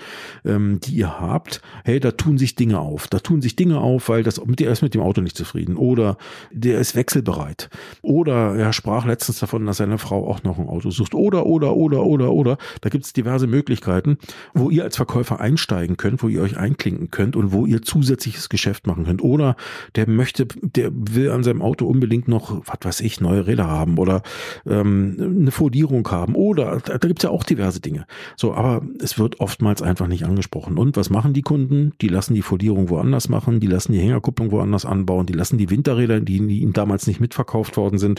ähm, die ihr habt, hey, da tun sich Dinge auf. Da tun sich Dinge auf, weil das, der ist mit dem Auto nicht zufrieden. Oder der ist wechselbereit. Oder er sprach letztens davon, dass seine Frau auch noch ein Auto sucht. Oder, oder, oder, oder, oder. Da gibt es diverse Möglichkeiten, wo ihr als Verkäufer einsteigen könnt, wo ihr euch einklinken könnt und wo ihr zusätzliches Geschäft machen könnt. Oder der möchte, der will an seinem Auto unbedingt noch, was weiß ich, neue Räder haben oder ähm, eine Fodierung haben oder da, gibt es ja auch diverse Dinge. So, aber es wird oftmals einfach nicht angesprochen. Und was machen die Kunden? Die lassen die Fodierung woanders machen, die lassen die Hängerkupplung woanders anbauen, die lassen die Winterräder, die ihnen damals nicht mitverkauft worden sind,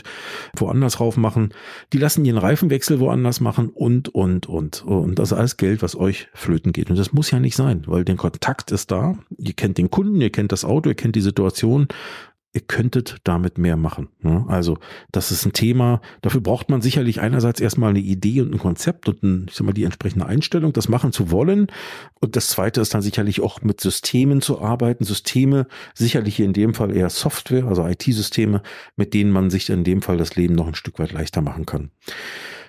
woanders rauf machen, die lassen ihren Reifenwechsel woanders machen und, und, und. Und das ist alles Geld, was euch flöten geht. Und das muss ja nicht sein, weil der Kontakt ist da. Ihr kennt den Kunden, ihr kennt das Auto, ihr kennt die Situation ihr könntet damit mehr machen. Ne? Also das ist ein Thema, dafür braucht man sicherlich einerseits erstmal eine Idee und ein Konzept und ein, ich sag mal, die entsprechende Einstellung, das machen zu wollen. Und das zweite ist dann sicherlich auch mit Systemen zu arbeiten. Systeme, sicherlich in dem Fall eher Software, also IT-Systeme, mit denen man sich in dem Fall das Leben noch ein Stück weit leichter machen kann.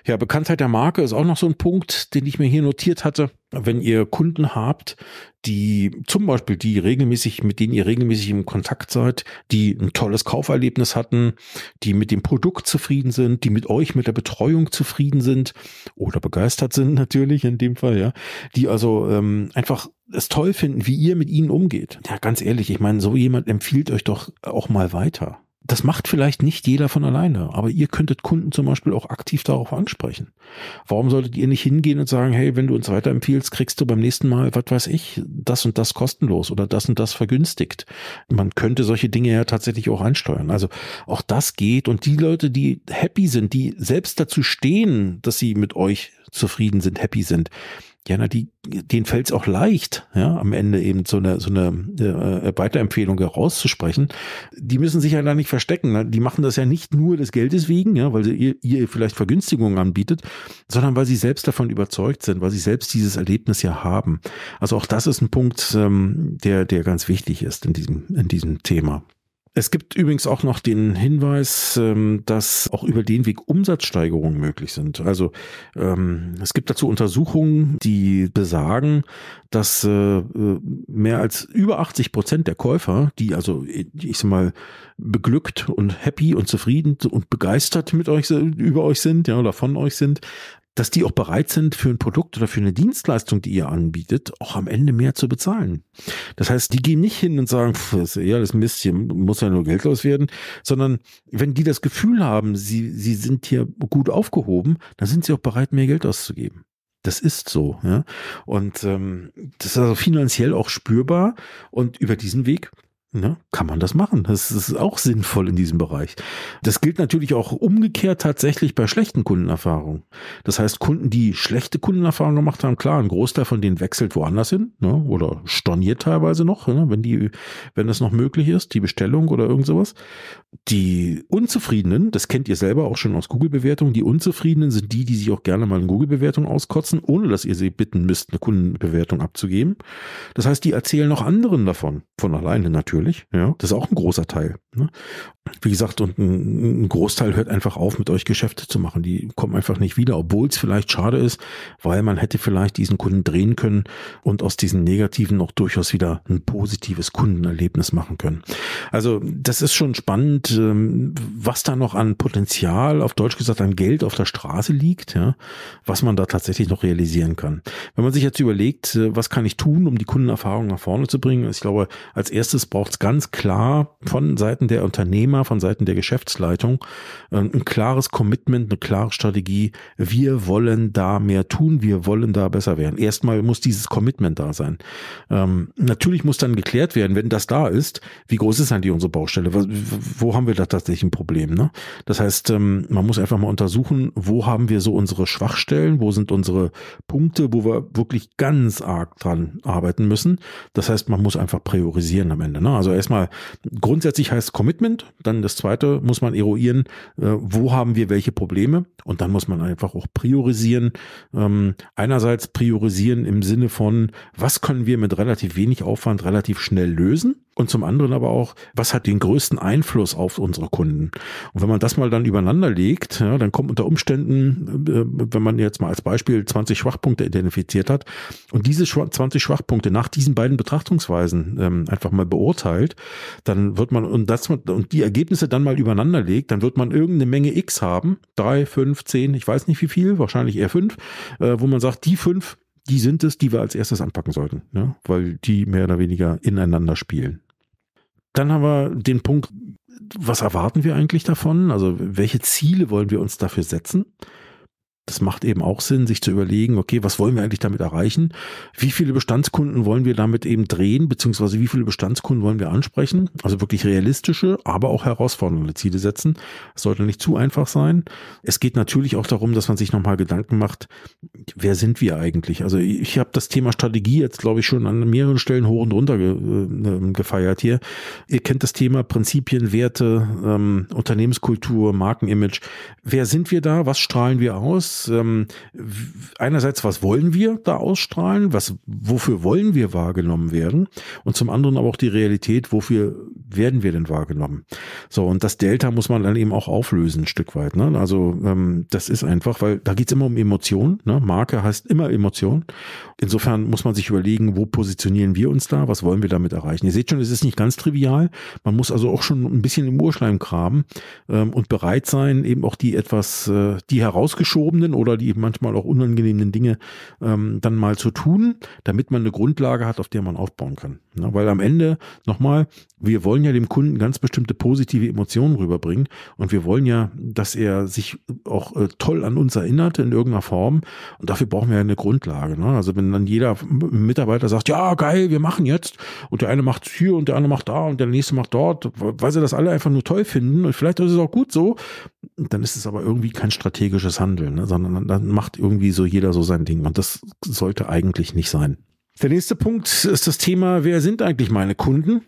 Ja, Bekanntheit der Marke ist auch noch so ein Punkt, den ich mir hier notiert hatte. Wenn ihr Kunden habt, die zum Beispiel, die regelmäßig, mit denen ihr regelmäßig im Kontakt seid, die ein tolles Kauferlebnis hatten, die mit dem Produkt zufrieden sind, die mit euch, mit der Betreuung zufrieden sind oder begeistert sind natürlich in dem Fall, ja, die also ähm, einfach es toll finden, wie ihr mit ihnen umgeht. Ja, ganz ehrlich, ich meine, so jemand empfiehlt euch doch auch mal weiter das macht vielleicht nicht jeder von alleine, aber ihr könntet Kunden zum Beispiel auch aktiv darauf ansprechen. Warum solltet ihr nicht hingehen und sagen, hey, wenn du uns weiterempfiehlst, kriegst du beim nächsten Mal, was weiß ich, das und das kostenlos oder das und das vergünstigt. Man könnte solche Dinge ja tatsächlich auch einsteuern. Also auch das geht und die Leute, die happy sind, die selbst dazu stehen, dass sie mit euch zufrieden sind, happy sind, ja, na, die, denen fällt es auch leicht, ja, am Ende eben so eine, so eine äh, Weiterempfehlung herauszusprechen. Die müssen sich ja da nicht verstecken. Ne? Die machen das ja nicht nur des Geldes wegen, ja, weil sie ihr, ihr vielleicht Vergünstigungen anbietet, sondern weil sie selbst davon überzeugt sind, weil sie selbst dieses Erlebnis ja haben. Also auch das ist ein Punkt, ähm, der, der ganz wichtig ist in diesem, in diesem Thema. Es gibt übrigens auch noch den Hinweis, ähm, dass auch über den Weg Umsatzsteigerungen möglich sind. Also ähm, es gibt dazu Untersuchungen, die besagen, dass äh, mehr als über 80 Prozent der Käufer, die also, ich sag mal, beglückt und happy und zufrieden und begeistert mit euch über euch sind, ja, oder von euch sind, dass die auch bereit sind, für ein Produkt oder für eine Dienstleistung, die ihr anbietet, auch am Ende mehr zu bezahlen. Das heißt, die gehen nicht hin und sagen, pff, das ist ja alles Mist, hier muss ja nur Geld loswerden, sondern wenn die das Gefühl haben, sie, sie sind hier gut aufgehoben, dann sind sie auch bereit, mehr Geld auszugeben. Das ist so, ja. Und ähm, das ist also finanziell auch spürbar. Und über diesen Weg ne, kann man das machen. Das ist auch sinnvoll in diesem Bereich. Das gilt natürlich auch umgekehrt tatsächlich bei schlechten Kundenerfahrungen. Das heißt, Kunden, die schlechte Kundenerfahrungen gemacht haben, klar, ein Großteil von denen wechselt woanders hin ne, oder storniert teilweise noch, ne, wenn die, wenn das noch möglich ist, die Bestellung oder irgend sowas. Die Unzufriedenen, das kennt ihr selber auch schon aus Google-Bewertungen, die Unzufriedenen sind die, die sich auch gerne mal in Google-Bewertungen auskotzen, ohne dass ihr sie bitten müsst, eine Kundenbewertung abzugeben. Das heißt, die erzählen auch anderen davon, von alleine natürlich. Ja, das ist auch ein großer Teil. Ne? Wie gesagt, und ein, ein, Großteil hört einfach auf, mit euch Geschäfte zu machen. Die kommen einfach nicht wieder, obwohl es vielleicht schade ist, weil man hätte vielleicht diesen Kunden drehen können und aus diesen negativen noch durchaus wieder ein positives Kundenerlebnis machen können. Also das ist schon spannend, ähm, was da noch an Potenzial, auf Deutsch gesagt an Geld auf der Straße liegt, ja, was man da tatsächlich noch realisieren kann. Wenn man sich jetzt überlegt, äh, was kann ich tun, um die Kundenerfahrung nach vorne zu bringen, ich glaube, als erstes braucht es ganz klar von Seiten der Unternehmer, von Seiten der Geschäftsleitung ähm, ein klares Commitment, eine klare Strategie. Wir wollen da mehr tun, wir wollen da besser werden. Erstmal muss dieses Commitment da sein. Ähm, natürlich muss dann geklärt werden, wenn das da ist, wie groß ist eigentlich unsere Baustelle? Wo haben wir da tatsächlich ein Problem? Ne? Das heißt, ähm, man muss einfach mal untersuchen, wo haben wir so unsere Schwachstellen, wo sind unsere Punkte, wo wir wirklich ganz arg dran arbeiten müssen. Das heißt, man muss einfach priorisieren am Ende. Ne? Also erstmal grundsätzlich heißt Commitment, dann das zweite muss man eruieren, äh, wo haben wir welche Probleme und dann muss man einfach auch priorisieren. Ähm, einerseits priorisieren im Sinne von, was können wir mit relativ wenig Aufwand relativ schnell lösen und zum anderen aber auch, was hat den größten Einfluss auf unsere Kunden? Und wenn man das mal dann übereinander legt, ja, dann kommt unter Umständen, äh, wenn man jetzt mal als Beispiel 20 Schwachpunkte identifiziert hat und diese 20 Schwachpunkte nach diesen beiden Betrachtungsweisen ähm, einfach mal beurteilt, dann wird man und das und die Ergebnisse dann mal übereinander legt, dann wird man irgendeine Menge X haben, drei, fünf, zehn, ich weiß nicht wie viel, wahrscheinlich eher fünf, äh, wo man sagt, die fünf die sind es, die wir als erstes anpacken sollten, ne? weil die mehr oder weniger ineinander spielen. Dann haben wir den Punkt, was erwarten wir eigentlich davon? Also welche Ziele wollen wir uns dafür setzen? Das macht eben auch Sinn, sich zu überlegen, okay, was wollen wir eigentlich damit erreichen? Wie viele Bestandskunden wollen wir damit eben drehen, beziehungsweise wie viele Bestandskunden wollen wir ansprechen? Also wirklich realistische, aber auch herausfordernde Ziele setzen. Es sollte nicht zu einfach sein. Es geht natürlich auch darum, dass man sich nochmal Gedanken macht, wer sind wir eigentlich? Also ich habe das Thema Strategie jetzt, glaube ich, schon an mehreren Stellen hoch und runter äh, gefeiert hier. Ihr kennt das Thema Prinzipien, Werte, ähm, Unternehmenskultur, Markenimage. Wer sind wir da? Was strahlen wir aus? Ähm, einerseits, was wollen wir da ausstrahlen, was, wofür wollen wir wahrgenommen werden und zum anderen aber auch die Realität, wofür werden wir denn wahrgenommen. So, und das Delta muss man dann eben auch auflösen, ein Stück weit. Ne? Also ähm, das ist einfach, weil da geht's immer um Emotionen. Ne? Marke heißt immer Emotion. Insofern muss man sich überlegen, wo positionieren wir uns da, was wollen wir damit erreichen. Ihr seht schon, es ist nicht ganz trivial. Man muss also auch schon ein bisschen im Urschleim graben ähm, und bereit sein, eben auch die etwas, äh, die herausgeschobenen schönen oder die manchmal auch unangenehmen Dinge ähm, dann mal zu tun, damit man eine Grundlage hat, auf der man aufbauen kann. Ja, weil am Ende, nochmal, wir wollen ja dem Kunden ganz bestimmte positive Emotionen rüberbringen und wir wollen ja, dass er sich auch äh, toll an uns erinnert in irgendeiner Form und dafür brauchen wir ja eine Grundlage. Ne? Also wenn dann jeder Mitarbeiter sagt, ja geil, wir machen jetzt und der eine macht hier und der andere macht da und der nächste macht dort, weil sie das alle einfach nur toll finden und vielleicht ist es auch gut so, dann ist es aber irgendwie kein strategisches Handeln, ne? sondern dann macht irgendwie so jeder so sein Ding und das sollte eigentlich nicht sein. Der nächste Punkt ist das Thema, wer sind eigentlich meine Kunden?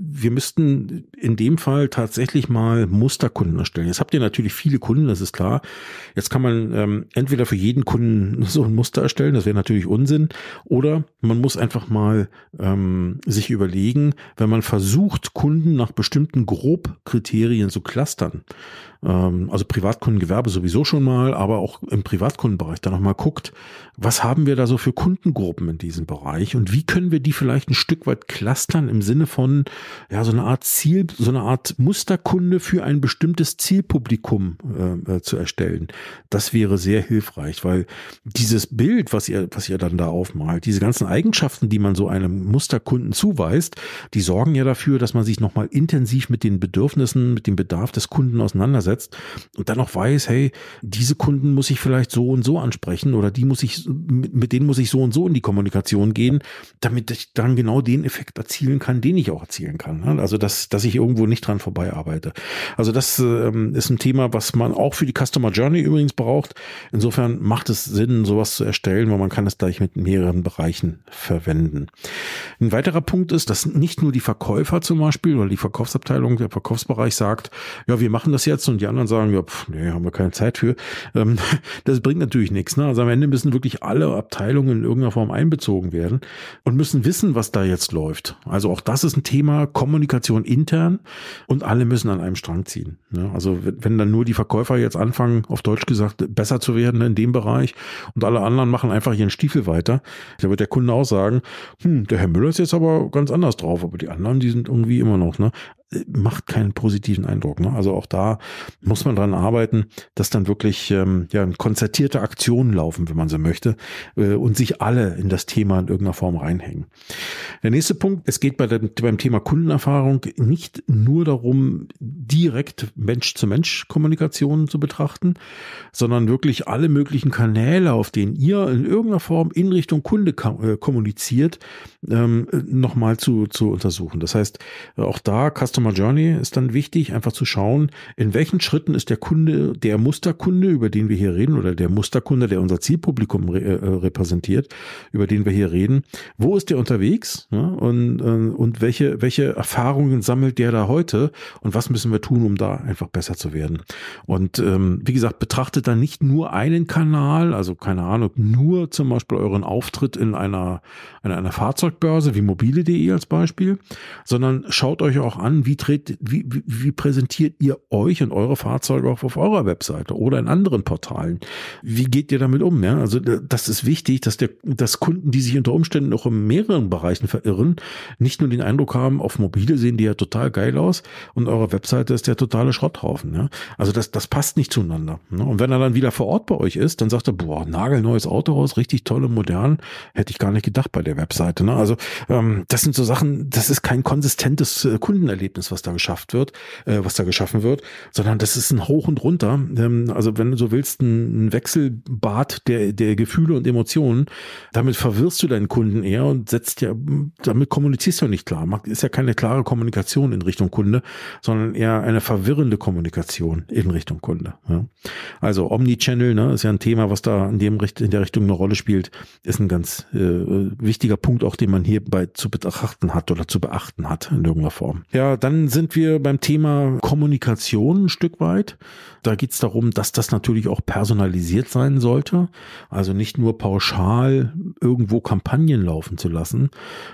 wir müssten in dem Fall tatsächlich mal Musterkunden erstellen. Jetzt habt ihr natürlich viele Kunden, das ist klar. Jetzt kann man ähm, entweder für jeden Kunden [laughs] so ein Muster erstellen, das wäre natürlich Unsinn, oder man muss einfach mal ähm, sich überlegen, wenn man versucht, Kunden nach bestimmten Grobkriterien zu clustern, also Privatkundengewerbe sowieso schon mal, aber auch im Privatkundenbereich da nochmal guckt, was haben wir da so für Kundengruppen in diesem Bereich und wie können wir die vielleicht ein Stück weit clustern im Sinne von, ja, so eine Art Ziel, so eine Art Musterkunde für ein bestimmtes Zielpublikum äh, äh, zu erstellen. Das wäre sehr hilfreich, weil dieses Bild, was ihr, was ihr dann da aufmalt, diese ganzen Eigenschaften, die man so einem Musterkunden zuweist, die sorgen ja dafür, dass man sich nochmal intensiv mit den Bedürfnissen, mit dem Bedarf des Kunden auseinandersetzt setzt und dann auch weiß, hey, diese Kunden muss ich vielleicht so und so ansprechen oder die muss ich, mit denen muss ich so und so in die Kommunikation gehen, damit ich dann genau den Effekt erzielen kann, den ich auch erzielen kann. Ne? Also dass, dass ich irgendwo nicht dran vorbei arbeite. Also das ähm, ist ein Thema, was man auch für die Customer Journey übrigens braucht. Insofern macht es Sinn, sowas zu erstellen, weil man kann es gleich mit mehreren Bereichen verwenden. Ein weiterer Punkt ist, dass nicht nur die Verkäufer zum Beispiel oder die Verkaufsabteilung, der Verkaufsbereich sagt, ja, wir machen das jetzt und die anderen sagen, ja, pff, nee, haben wir keine Zeit für. Ähm, [laughs] das bringt natürlich nichts. Ne? Also am Ende müssen wirklich alle Abteilungen in irgendeiner Form einbezogen werden und müssen wissen, was da jetzt läuft. Also auch das ist ein Thema Kommunikation intern und alle müssen an einem Strang ziehen. Ne? Also wenn dann nur die Verkäufer jetzt anfangen, auf Deutsch gesagt, besser zu werden in dem Bereich und alle anderen machen einfach ihren Stiefel weiter, da wird der Kunde auch sagen, hm, der Herr Müller ist jetzt aber ganz anders drauf, aber die anderen, die sind irgendwie immer noch. Ne? Macht keinen positiven Eindruck. Ne? Also auch da muss man dran arbeiten, dass dann wirklich ähm, ja konzertierte Aktionen laufen, wenn man so möchte, äh, und sich alle in das Thema in irgendeiner Form reinhängen. Der nächste Punkt, es geht bei dem, beim Thema Kundenerfahrung nicht nur darum, direkt Mensch-zu-Mensch-Kommunikation zu betrachten, sondern wirklich alle möglichen Kanäle, auf denen ihr in irgendeiner Form in Richtung Kunde äh, kommuniziert, ähm, nochmal zu, zu untersuchen. Das heißt, auch da Customer Customer Journey ist dann wichtig, einfach zu schauen, in welchen Schritten ist der Kunde, der Musterkunde, über den wir hier reden, oder der Musterkunde, der unser Zielpublikum äh, repräsentiert, über den wir hier reden, wo ist der unterwegs ja, und, äh, und welche, welche Erfahrungen sammelt der da heute? Und was müssen wir tun, um da einfach besser zu werden. Und ähm, wie gesagt, betrachtet dann nicht nur einen Kanal, also keine Ahnung, nur zum Beispiel euren Auftritt in einer, in einer Fahrzeugbörse wie mobile.de als Beispiel, sondern schaut euch auch an, wie, tret, wie, wie, präsentiert ihr euch und eure Fahrzeuge auch auf eurer Webseite oder in anderen Portalen? Wie geht ihr damit um? Ja, also das ist wichtig, dass der, dass Kunden, die sich unter Umständen auch in mehreren Bereichen verirren, nicht nur den Eindruck haben, auf mobile sehen die ja total geil aus und eure Webseite ist der totale Schrotthaufen. Ja? Also das, das passt nicht zueinander. Ne? Und wenn er dann wieder vor Ort bei euch ist, dann sagt er, boah, nagelneues Autohaus, richtig toll und modern, hätte ich gar nicht gedacht bei der Webseite. Ne? Also ähm, das sind so Sachen, das ist kein konsistentes äh, Kundenerlebnis Erlebnis, was da geschafft wird, äh, was da geschaffen wird, sondern das ist ein Hoch und runter. Ähm, also wenn du so willst, ein, ein Wechselbad der, der Gefühle und Emotionen, damit verwirrst du deinen Kunden eher und setzt ja, damit kommunizierst du nicht klar. Ist ja keine klare Kommunikation in Richtung Kunde, sondern eher eine verwirrende Kommunikation in Richtung Kunde. Ja. Also Omnichannel, ne, ist ja ein Thema, was da in dem in der Richtung eine Rolle spielt, ist ein ganz äh, wichtiger Punkt, auch den man hierbei zu betrachten hat oder zu beachten hat in irgendeiner Form. Ja, dann sind wir beim Thema Kommunikation ein Stück weit. Da geht es darum, dass das natürlich auch personalisiert sein sollte. Also nicht nur pauschal irgendwo Kampagnen laufen zu lassen,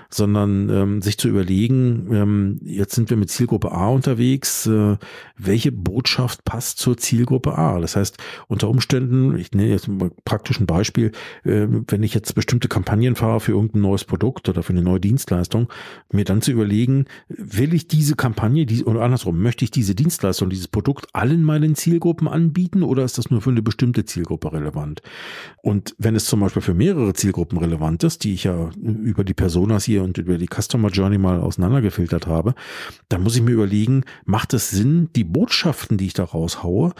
sondern ähm, sich zu überlegen, ähm, jetzt sind wir mit Zielgruppe A unterwegs, äh, welche Botschaft passt zur Zielgruppe A? Das heißt, unter Umständen, ich nenne jetzt mal praktisch ein Beispiel, äh, wenn ich jetzt bestimmte Kampagnen fahre für irgendein neues Produkt oder für eine neue Dienstleistung, mir dann zu überlegen, will ich diese Kampagne, die, oder andersrum, möchte ich diese Dienstleistung, dieses Produkt allen meinen Zielgruppen anbieten oder ist das nur für eine bestimmte Zielgruppe relevant? Und wenn es zum Beispiel für mehrere Zielgruppen relevant ist, die ich ja über die Personas hier und über die Customer Journey mal auseinandergefiltert habe, dann muss ich mir überlegen, macht es Sinn, die Botschaften, die ich da raushaue,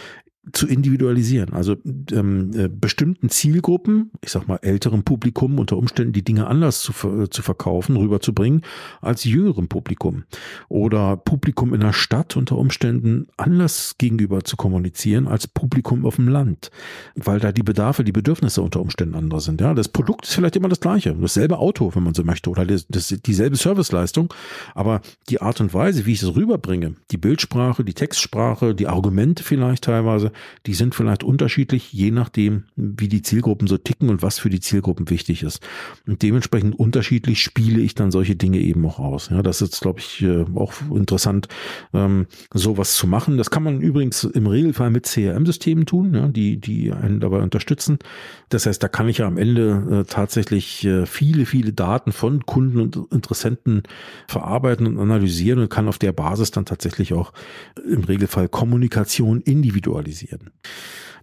zu individualisieren. Also ähm, äh, bestimmten Zielgruppen, ich sag mal älterem Publikum unter Umständen die Dinge anders zu, zu verkaufen, rüberzubringen als jüngerem Publikum. Oder Publikum in der Stadt unter Umständen anders gegenüber zu kommunizieren als Publikum auf dem Land. Weil da die Bedarfe, die Bedürfnisse unter Umständen anders sind. Ja, das Produkt ist vielleicht immer das gleiche. Dasselbe Auto, wenn man so möchte, oder das, das, dieselbe Serviceleistung. Aber die Art und Weise, wie ich es rüberbringe, die Bildsprache, die Textsprache, die Argumente vielleicht teilweise, die sind vielleicht unterschiedlich, je nachdem, wie die Zielgruppen so ticken und was für die Zielgruppen wichtig ist. Und dementsprechend unterschiedlich spiele ich dann solche Dinge eben auch aus. Ja, das ist, glaube ich, äh, auch interessant, ähm, sowas zu machen. Das kann man übrigens im Regelfall mit CRM-Systemen tun, ja, die, die einen dabei unterstützen. Das heißt, da kann ich ja am Ende äh, tatsächlich äh, viele, viele Daten von Kunden und Interessenten verarbeiten und analysieren und kann auf der Basis dann tatsächlich auch im Regelfall Kommunikation individualisieren passieren.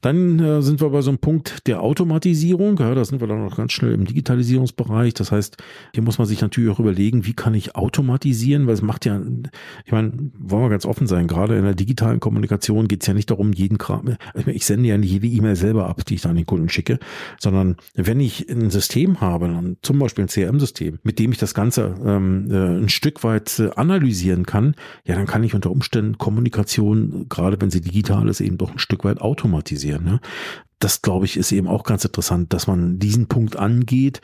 Dann äh, sind wir bei so einem Punkt der Automatisierung. Ja, da sind wir dann noch ganz schnell im Digitalisierungsbereich. Das heißt, hier muss man sich natürlich auch überlegen, wie kann ich automatisieren, weil es macht ja, ich meine, wollen wir ganz offen sein, gerade in der digitalen Kommunikation geht es ja nicht darum, jeden Kram, ich sende ja nicht jede E-Mail selber ab, die ich dann den Kunden schicke, sondern wenn ich ein System habe, zum Beispiel ein CRM-System, mit dem ich das Ganze ähm, äh, ein Stück weit äh, analysieren kann, ja, dann kann ich unter Umständen Kommunikation, gerade wenn sie digital ist, eben doch ein Stück weit automatisieren. Ne? das glaube ich ist eben auch ganz interessant, dass man diesen Punkt angeht.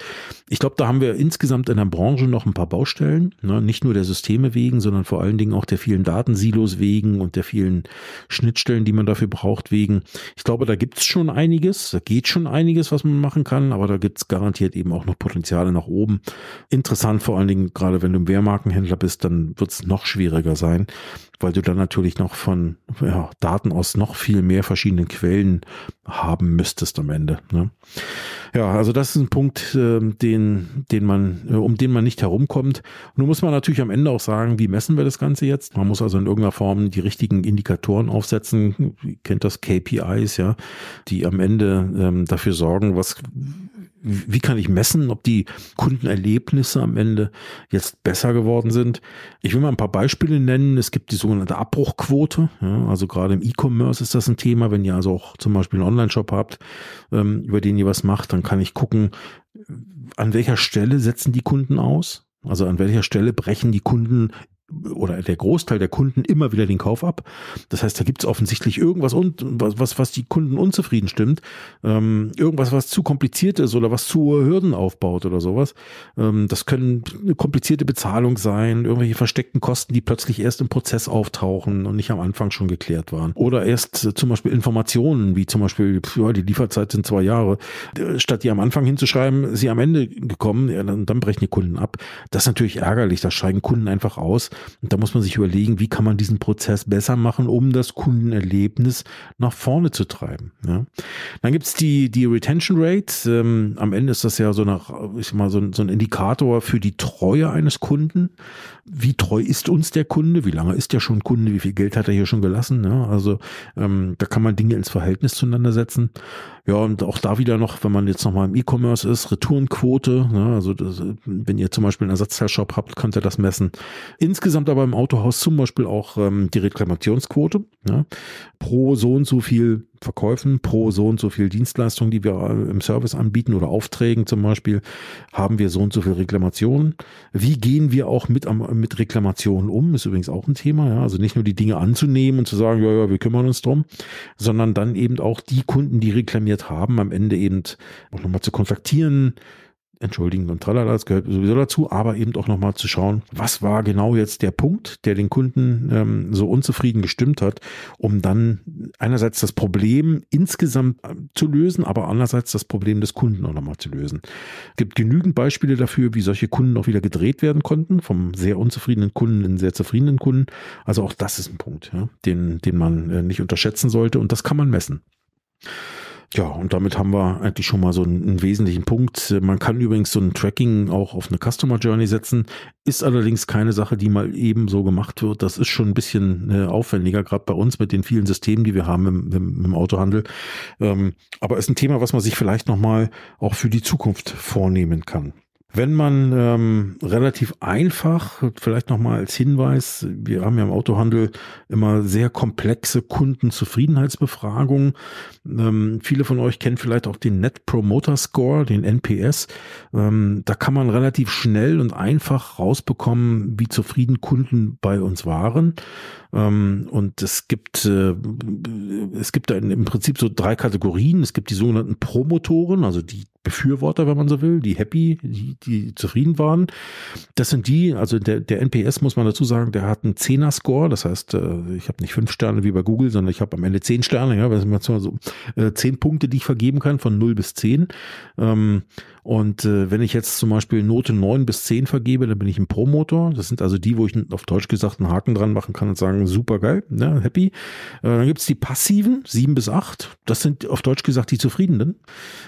Ich glaube, da haben wir insgesamt in der Branche noch ein paar Baustellen, ne? nicht nur der Systeme wegen, sondern vor allen Dingen auch der vielen Datensilos wegen und der vielen Schnittstellen, die man dafür braucht wegen. Ich glaube, da gibt es schon einiges, da geht schon einiges, was man machen kann, aber da gibt es garantiert eben auch noch Potenziale nach oben. Interessant vor allen Dingen, gerade wenn du ein Wehrmarkenhändler bist, dann wird es noch schwieriger sein, weil du dann natürlich noch von ja, Daten aus noch viel mehr verschiedenen Quellen haben müsstest am Ende. Ne? Ja, also das ist ein Punkt, äh, den, den man, äh, um den man nicht herumkommt. Nun muss man natürlich am Ende auch sagen, wie messen wir das Ganze jetzt? Man muss also in irgendeiner Form die richtigen Indikatoren aufsetzen. Ihr kennt das KPIs, ja, die am Ende ähm, dafür sorgen, was wie kann ich messen, ob die Kundenerlebnisse am Ende jetzt besser geworden sind? Ich will mal ein paar Beispiele nennen. Es gibt die sogenannte Abbruchquote. Ja, also gerade im E-Commerce ist das ein Thema. Wenn ihr also auch zum Beispiel einen Online-Shop habt, ähm, über den ihr was macht, dann kann ich gucken, an welcher Stelle setzen die Kunden aus? Also an welcher Stelle brechen die Kunden oder der Großteil der Kunden immer wieder den Kauf ab. Das heißt, da gibt es offensichtlich irgendwas und was, was die Kunden unzufrieden stimmt, ähm, irgendwas, was zu kompliziert ist oder was zu Hürden aufbaut oder sowas. Ähm, das können eine komplizierte Bezahlung sein, irgendwelche versteckten Kosten, die plötzlich erst im Prozess auftauchen und nicht am Anfang schon geklärt waren. Oder erst äh, zum Beispiel Informationen, wie zum Beispiel, ja, die Lieferzeit sind zwei Jahre, äh, statt die am Anfang hinzuschreiben, sie am Ende gekommen, ja, dann, dann brechen die Kunden ab. Das ist natürlich ärgerlich, da steigen Kunden einfach aus und da muss man sich überlegen, wie kann man diesen Prozess besser machen, um das Kundenerlebnis nach vorne zu treiben. Ja. Dann gibt's die, die Retention Rate. Ähm, am Ende ist das ja so, nach, ich mal, so, so ein Indikator für die Treue eines Kunden. Wie treu ist uns der Kunde? Wie lange ist der schon Kunde? Wie viel Geld hat er hier schon gelassen? Ja, also ähm, da kann man Dinge ins Verhältnis zueinander setzen. Ja, und auch da wieder noch, wenn man jetzt nochmal im E-Commerce ist, Retourenquote. Ne? Also das, wenn ihr zum Beispiel einen Ersatzteilshop habt, könnt ihr das messen. Insgesamt aber im Autohaus zum Beispiel auch ähm, die Reklamationsquote. Ja? Pro so und so viel Verkäufen, pro so und so viel Dienstleistungen, die wir äh, im Service anbieten oder Aufträgen zum Beispiel, haben wir so und so viel Reklamationen. Wie gehen wir auch mit, mit Reklamationen um? Ist übrigens auch ein Thema. Ja? Also nicht nur die Dinge anzunehmen und zu sagen, ja, ja, wir kümmern uns drum, sondern dann eben auch die Kunden, die reklamiert haben, am Ende eben auch nochmal zu kontaktieren, entschuldigen und tralala, das gehört sowieso dazu, aber eben auch nochmal zu schauen, was war genau jetzt der Punkt, der den Kunden ähm, so unzufrieden gestimmt hat, um dann einerseits das Problem insgesamt äh, zu lösen, aber andererseits das Problem des Kunden auch nochmal zu lösen. Es gibt genügend Beispiele dafür, wie solche Kunden auch wieder gedreht werden konnten, vom sehr unzufriedenen Kunden in sehr zufriedenen Kunden. Also auch das ist ein Punkt, ja, den, den man äh, nicht unterschätzen sollte und das kann man messen. Ja, und damit haben wir eigentlich schon mal so einen, einen, wesentlichen Punkt. Man kann übrigens so ein Tracking auch auf eine Customer Journey setzen, ist allerdings keine Sache, die mal eben so gemacht wird. Das ist schon ein bisschen äh, aufwendiger, gerade bei uns mit den vielen Systemen, die wir haben im, im, im Autohandel. Ähm, aber ist ein Thema, was man sich vielleicht nochmal auch für die Zukunft vornehmen kann. Wenn man ähm, relativ einfach, vielleicht nochmal als Hinweis, wir haben ja im Autohandel immer sehr komplexe Kundenzufriedenheitsbefragungen. Ähm, viele von euch kennen vielleicht auch den Net Promoter Score, den NPS. Ähm, da kann man relativ schnell und einfach rausbekommen, wie zufrieden Kunden bei uns waren. Ähm, und es gibt, äh, es gibt da im Prinzip so drei Kategorien. Es gibt die sogenannten Promotoren, also die Befürworter, wenn man so will, die happy, die, die zufrieden waren. Das sind die, also der, der NPS muss man dazu sagen, der hat einen Zehner-Score. Das heißt, äh, ich habe nicht fünf Sterne wie bei Google, sondern ich habe am Ende zehn Sterne, ja, das sind so äh, zehn Punkte, die ich vergeben kann, von 0 bis 10. Ähm, und äh, wenn ich jetzt zum Beispiel Note 9 bis 10 vergebe, dann bin ich ein Promotor. Das sind also die, wo ich auf Deutsch gesagt einen Haken dran machen kann und sagen, super geil, ne, happy. Äh, dann gibt's die passiven, 7 bis 8. Das sind auf Deutsch gesagt die Zufriedenen.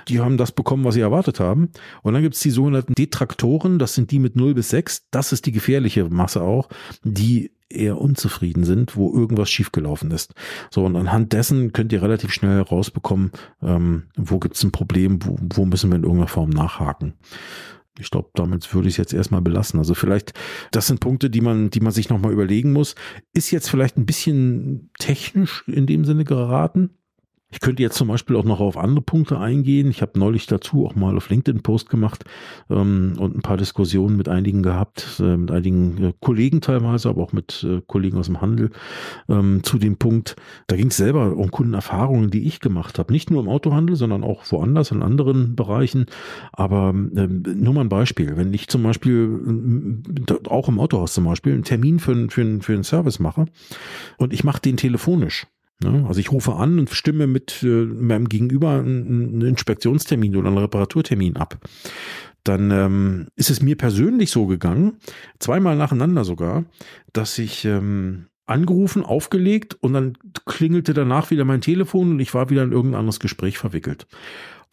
Die haben das bekommen, was sie erwartet haben. Und dann gibt es die sogenannten Detraktoren, das sind die mit 0 bis 6. Das ist die gefährliche Masse auch, die eher unzufrieden sind, wo irgendwas schiefgelaufen ist. So, und anhand dessen könnt ihr relativ schnell herausbekommen, ähm, wo gibt es ein Problem, wo, wo müssen wir in irgendeiner Form nachhaken. Ich glaube, damit würde ich es jetzt erstmal belassen. Also vielleicht, das sind Punkte, die man, die man sich nochmal überlegen muss. Ist jetzt vielleicht ein bisschen technisch in dem Sinne geraten. Ich könnte jetzt zum Beispiel auch noch auf andere Punkte eingehen. Ich habe neulich dazu auch mal auf LinkedIn Post gemacht ähm, und ein paar Diskussionen mit einigen gehabt, äh, mit einigen äh, Kollegen teilweise, aber auch mit äh, Kollegen aus dem Handel ähm, zu dem Punkt. Da ging es selber um Kundenerfahrungen, die ich gemacht habe. Nicht nur im Autohandel, sondern auch woanders in anderen Bereichen. Aber ähm, nur mal ein Beispiel. Wenn ich zum Beispiel äh, auch im Autohaus zum Beispiel einen Termin für, für, für einen Service mache und ich mache den telefonisch? Also ich rufe an und stimme mit äh, meinem Gegenüber einen Inspektionstermin oder einen Reparaturtermin ab. Dann ähm, ist es mir persönlich so gegangen, zweimal nacheinander sogar, dass ich ähm, angerufen, aufgelegt und dann klingelte danach wieder mein Telefon und ich war wieder in irgendein anderes Gespräch verwickelt.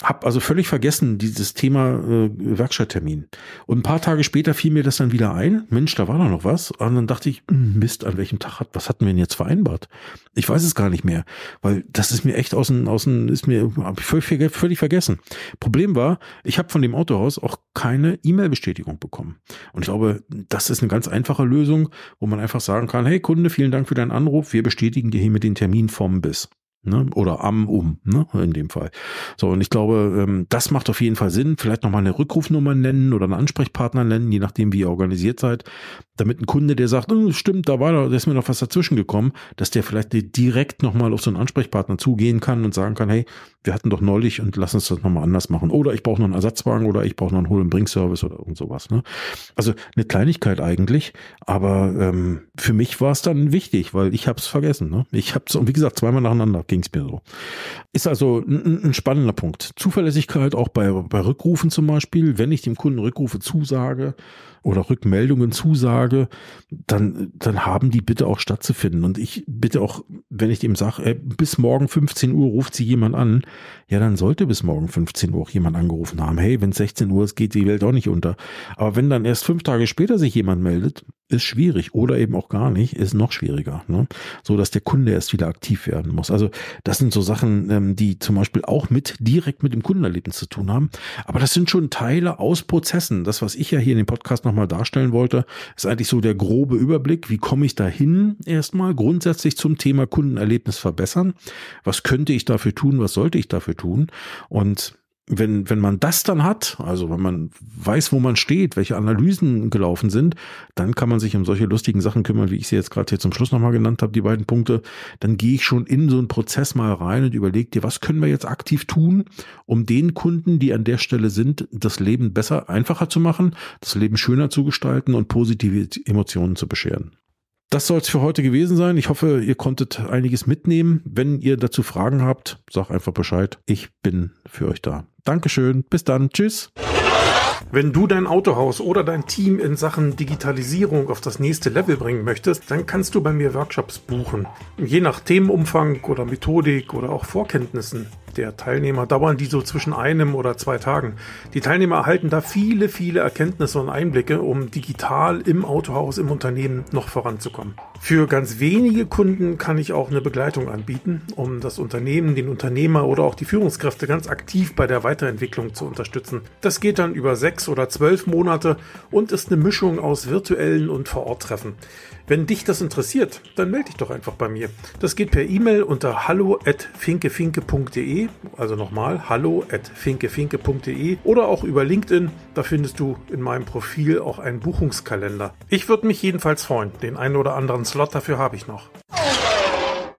Hab also völlig vergessen, dieses Thema äh, Werkstatttermin. Und ein paar Tage später fiel mir das dann wieder ein. Mensch, da war doch noch was. Und dann dachte ich, hm, Mist, an welchem Tag hat, was hatten wir denn jetzt vereinbart? Ich weiß es gar nicht mehr, weil das ist mir echt außen, außen ist mir hab ich völlig, völlig vergessen. Problem war, ich habe von dem Autohaus auch keine E-Mail-Bestätigung bekommen. Und ich glaube, das ist eine ganz einfache Lösung, wo man einfach sagen kann, hey Kunde, vielen Dank für deinen Anruf. Wir bestätigen dir hiermit den Termin vom Bis. Ne? Oder am um, ne? in dem Fall. So, und ich glaube, ähm, das macht auf jeden Fall Sinn. Vielleicht nochmal eine Rückrufnummer nennen oder einen Ansprechpartner nennen, je nachdem, wie ihr organisiert seid, damit ein Kunde, der sagt, oh, stimmt, da war da, ist mir noch was dazwischen gekommen, dass der vielleicht direkt nochmal auf so einen Ansprechpartner zugehen kann und sagen kann, hey, wir hatten doch neulich und lass uns das nochmal anders machen. Oder ich brauche noch einen Ersatzwagen oder ich brauche noch einen Hol- und Bring-Service oder irgend sowas. Ne? Also eine Kleinigkeit eigentlich, aber ähm, für mich war es dann wichtig, weil ich habe es vergessen. Ne? Ich habe es, wie gesagt, zweimal nacheinander ging es mir so. Ist also ein, ein spannender Punkt. Zuverlässigkeit auch bei, bei Rückrufen zum Beispiel, wenn ich dem Kunden Rückrufe zusage, oder Rückmeldungen zusage, dann, dann haben die bitte auch stattzufinden. Und ich bitte auch, wenn ich dem sage, äh, bis morgen 15 Uhr ruft sie jemand an, ja, dann sollte bis morgen 15 Uhr auch jemand angerufen haben. Hey, wenn 16 Uhr ist, geht die Welt auch nicht unter. Aber wenn dann erst fünf Tage später sich jemand meldet, ist schwierig oder eben auch gar nicht, ist noch schwieriger. Ne? So dass der Kunde erst wieder aktiv werden muss. Also das sind so Sachen, ähm, die zum Beispiel auch mit direkt mit dem Kundenerlebnis zu tun haben. Aber das sind schon Teile aus Prozessen. Das, was ich ja hier in dem Podcast nochmal darstellen wollte, ist eigentlich so der grobe Überblick. Wie komme ich dahin erstmal grundsätzlich zum Thema Kundenerlebnis verbessern? Was könnte ich dafür tun? Was sollte ich dafür tun? Und wenn, wenn man das dann hat, also wenn man weiß, wo man steht, welche Analysen gelaufen sind, dann kann man sich um solche lustigen Sachen kümmern, wie ich sie jetzt gerade hier zum Schluss nochmal genannt habe, die beiden Punkte. Dann gehe ich schon in so einen Prozess mal rein und überlege dir, was können wir jetzt aktiv tun, um den Kunden, die an der Stelle sind, das Leben besser, einfacher zu machen, das Leben schöner zu gestalten und positive Emotionen zu bescheren. Das soll es für heute gewesen sein. Ich hoffe, ihr konntet einiges mitnehmen. Wenn ihr dazu Fragen habt, sag einfach Bescheid. Ich bin für euch da. Dankeschön. Bis dann. Tschüss. Wenn du dein Autohaus oder dein Team in Sachen Digitalisierung auf das nächste Level bringen möchtest, dann kannst du bei mir Workshops buchen. Je nach Themenumfang oder Methodik oder auch Vorkenntnissen der Teilnehmer dauern die so zwischen einem oder zwei Tagen. Die Teilnehmer erhalten da viele, viele Erkenntnisse und Einblicke, um digital im Autohaus, im Unternehmen noch voranzukommen. Für ganz wenige Kunden kann ich auch eine Begleitung anbieten, um das Unternehmen, den Unternehmer oder auch die Führungskräfte ganz aktiv bei der Weiterentwicklung zu unterstützen. Das geht dann über sechs oder zwölf Monate und ist eine Mischung aus virtuellen und Vor-Ort-Treffen. Wenn dich das interessiert, dann melde dich doch einfach bei mir. Das geht per E-Mail unter hallo@finkefinke.de, also nochmal hallo@finkefinke.de oder auch über LinkedIn. Da findest du in meinem Profil auch einen Buchungskalender. Ich würde mich jedenfalls freuen. Den einen oder anderen Slot dafür habe ich noch.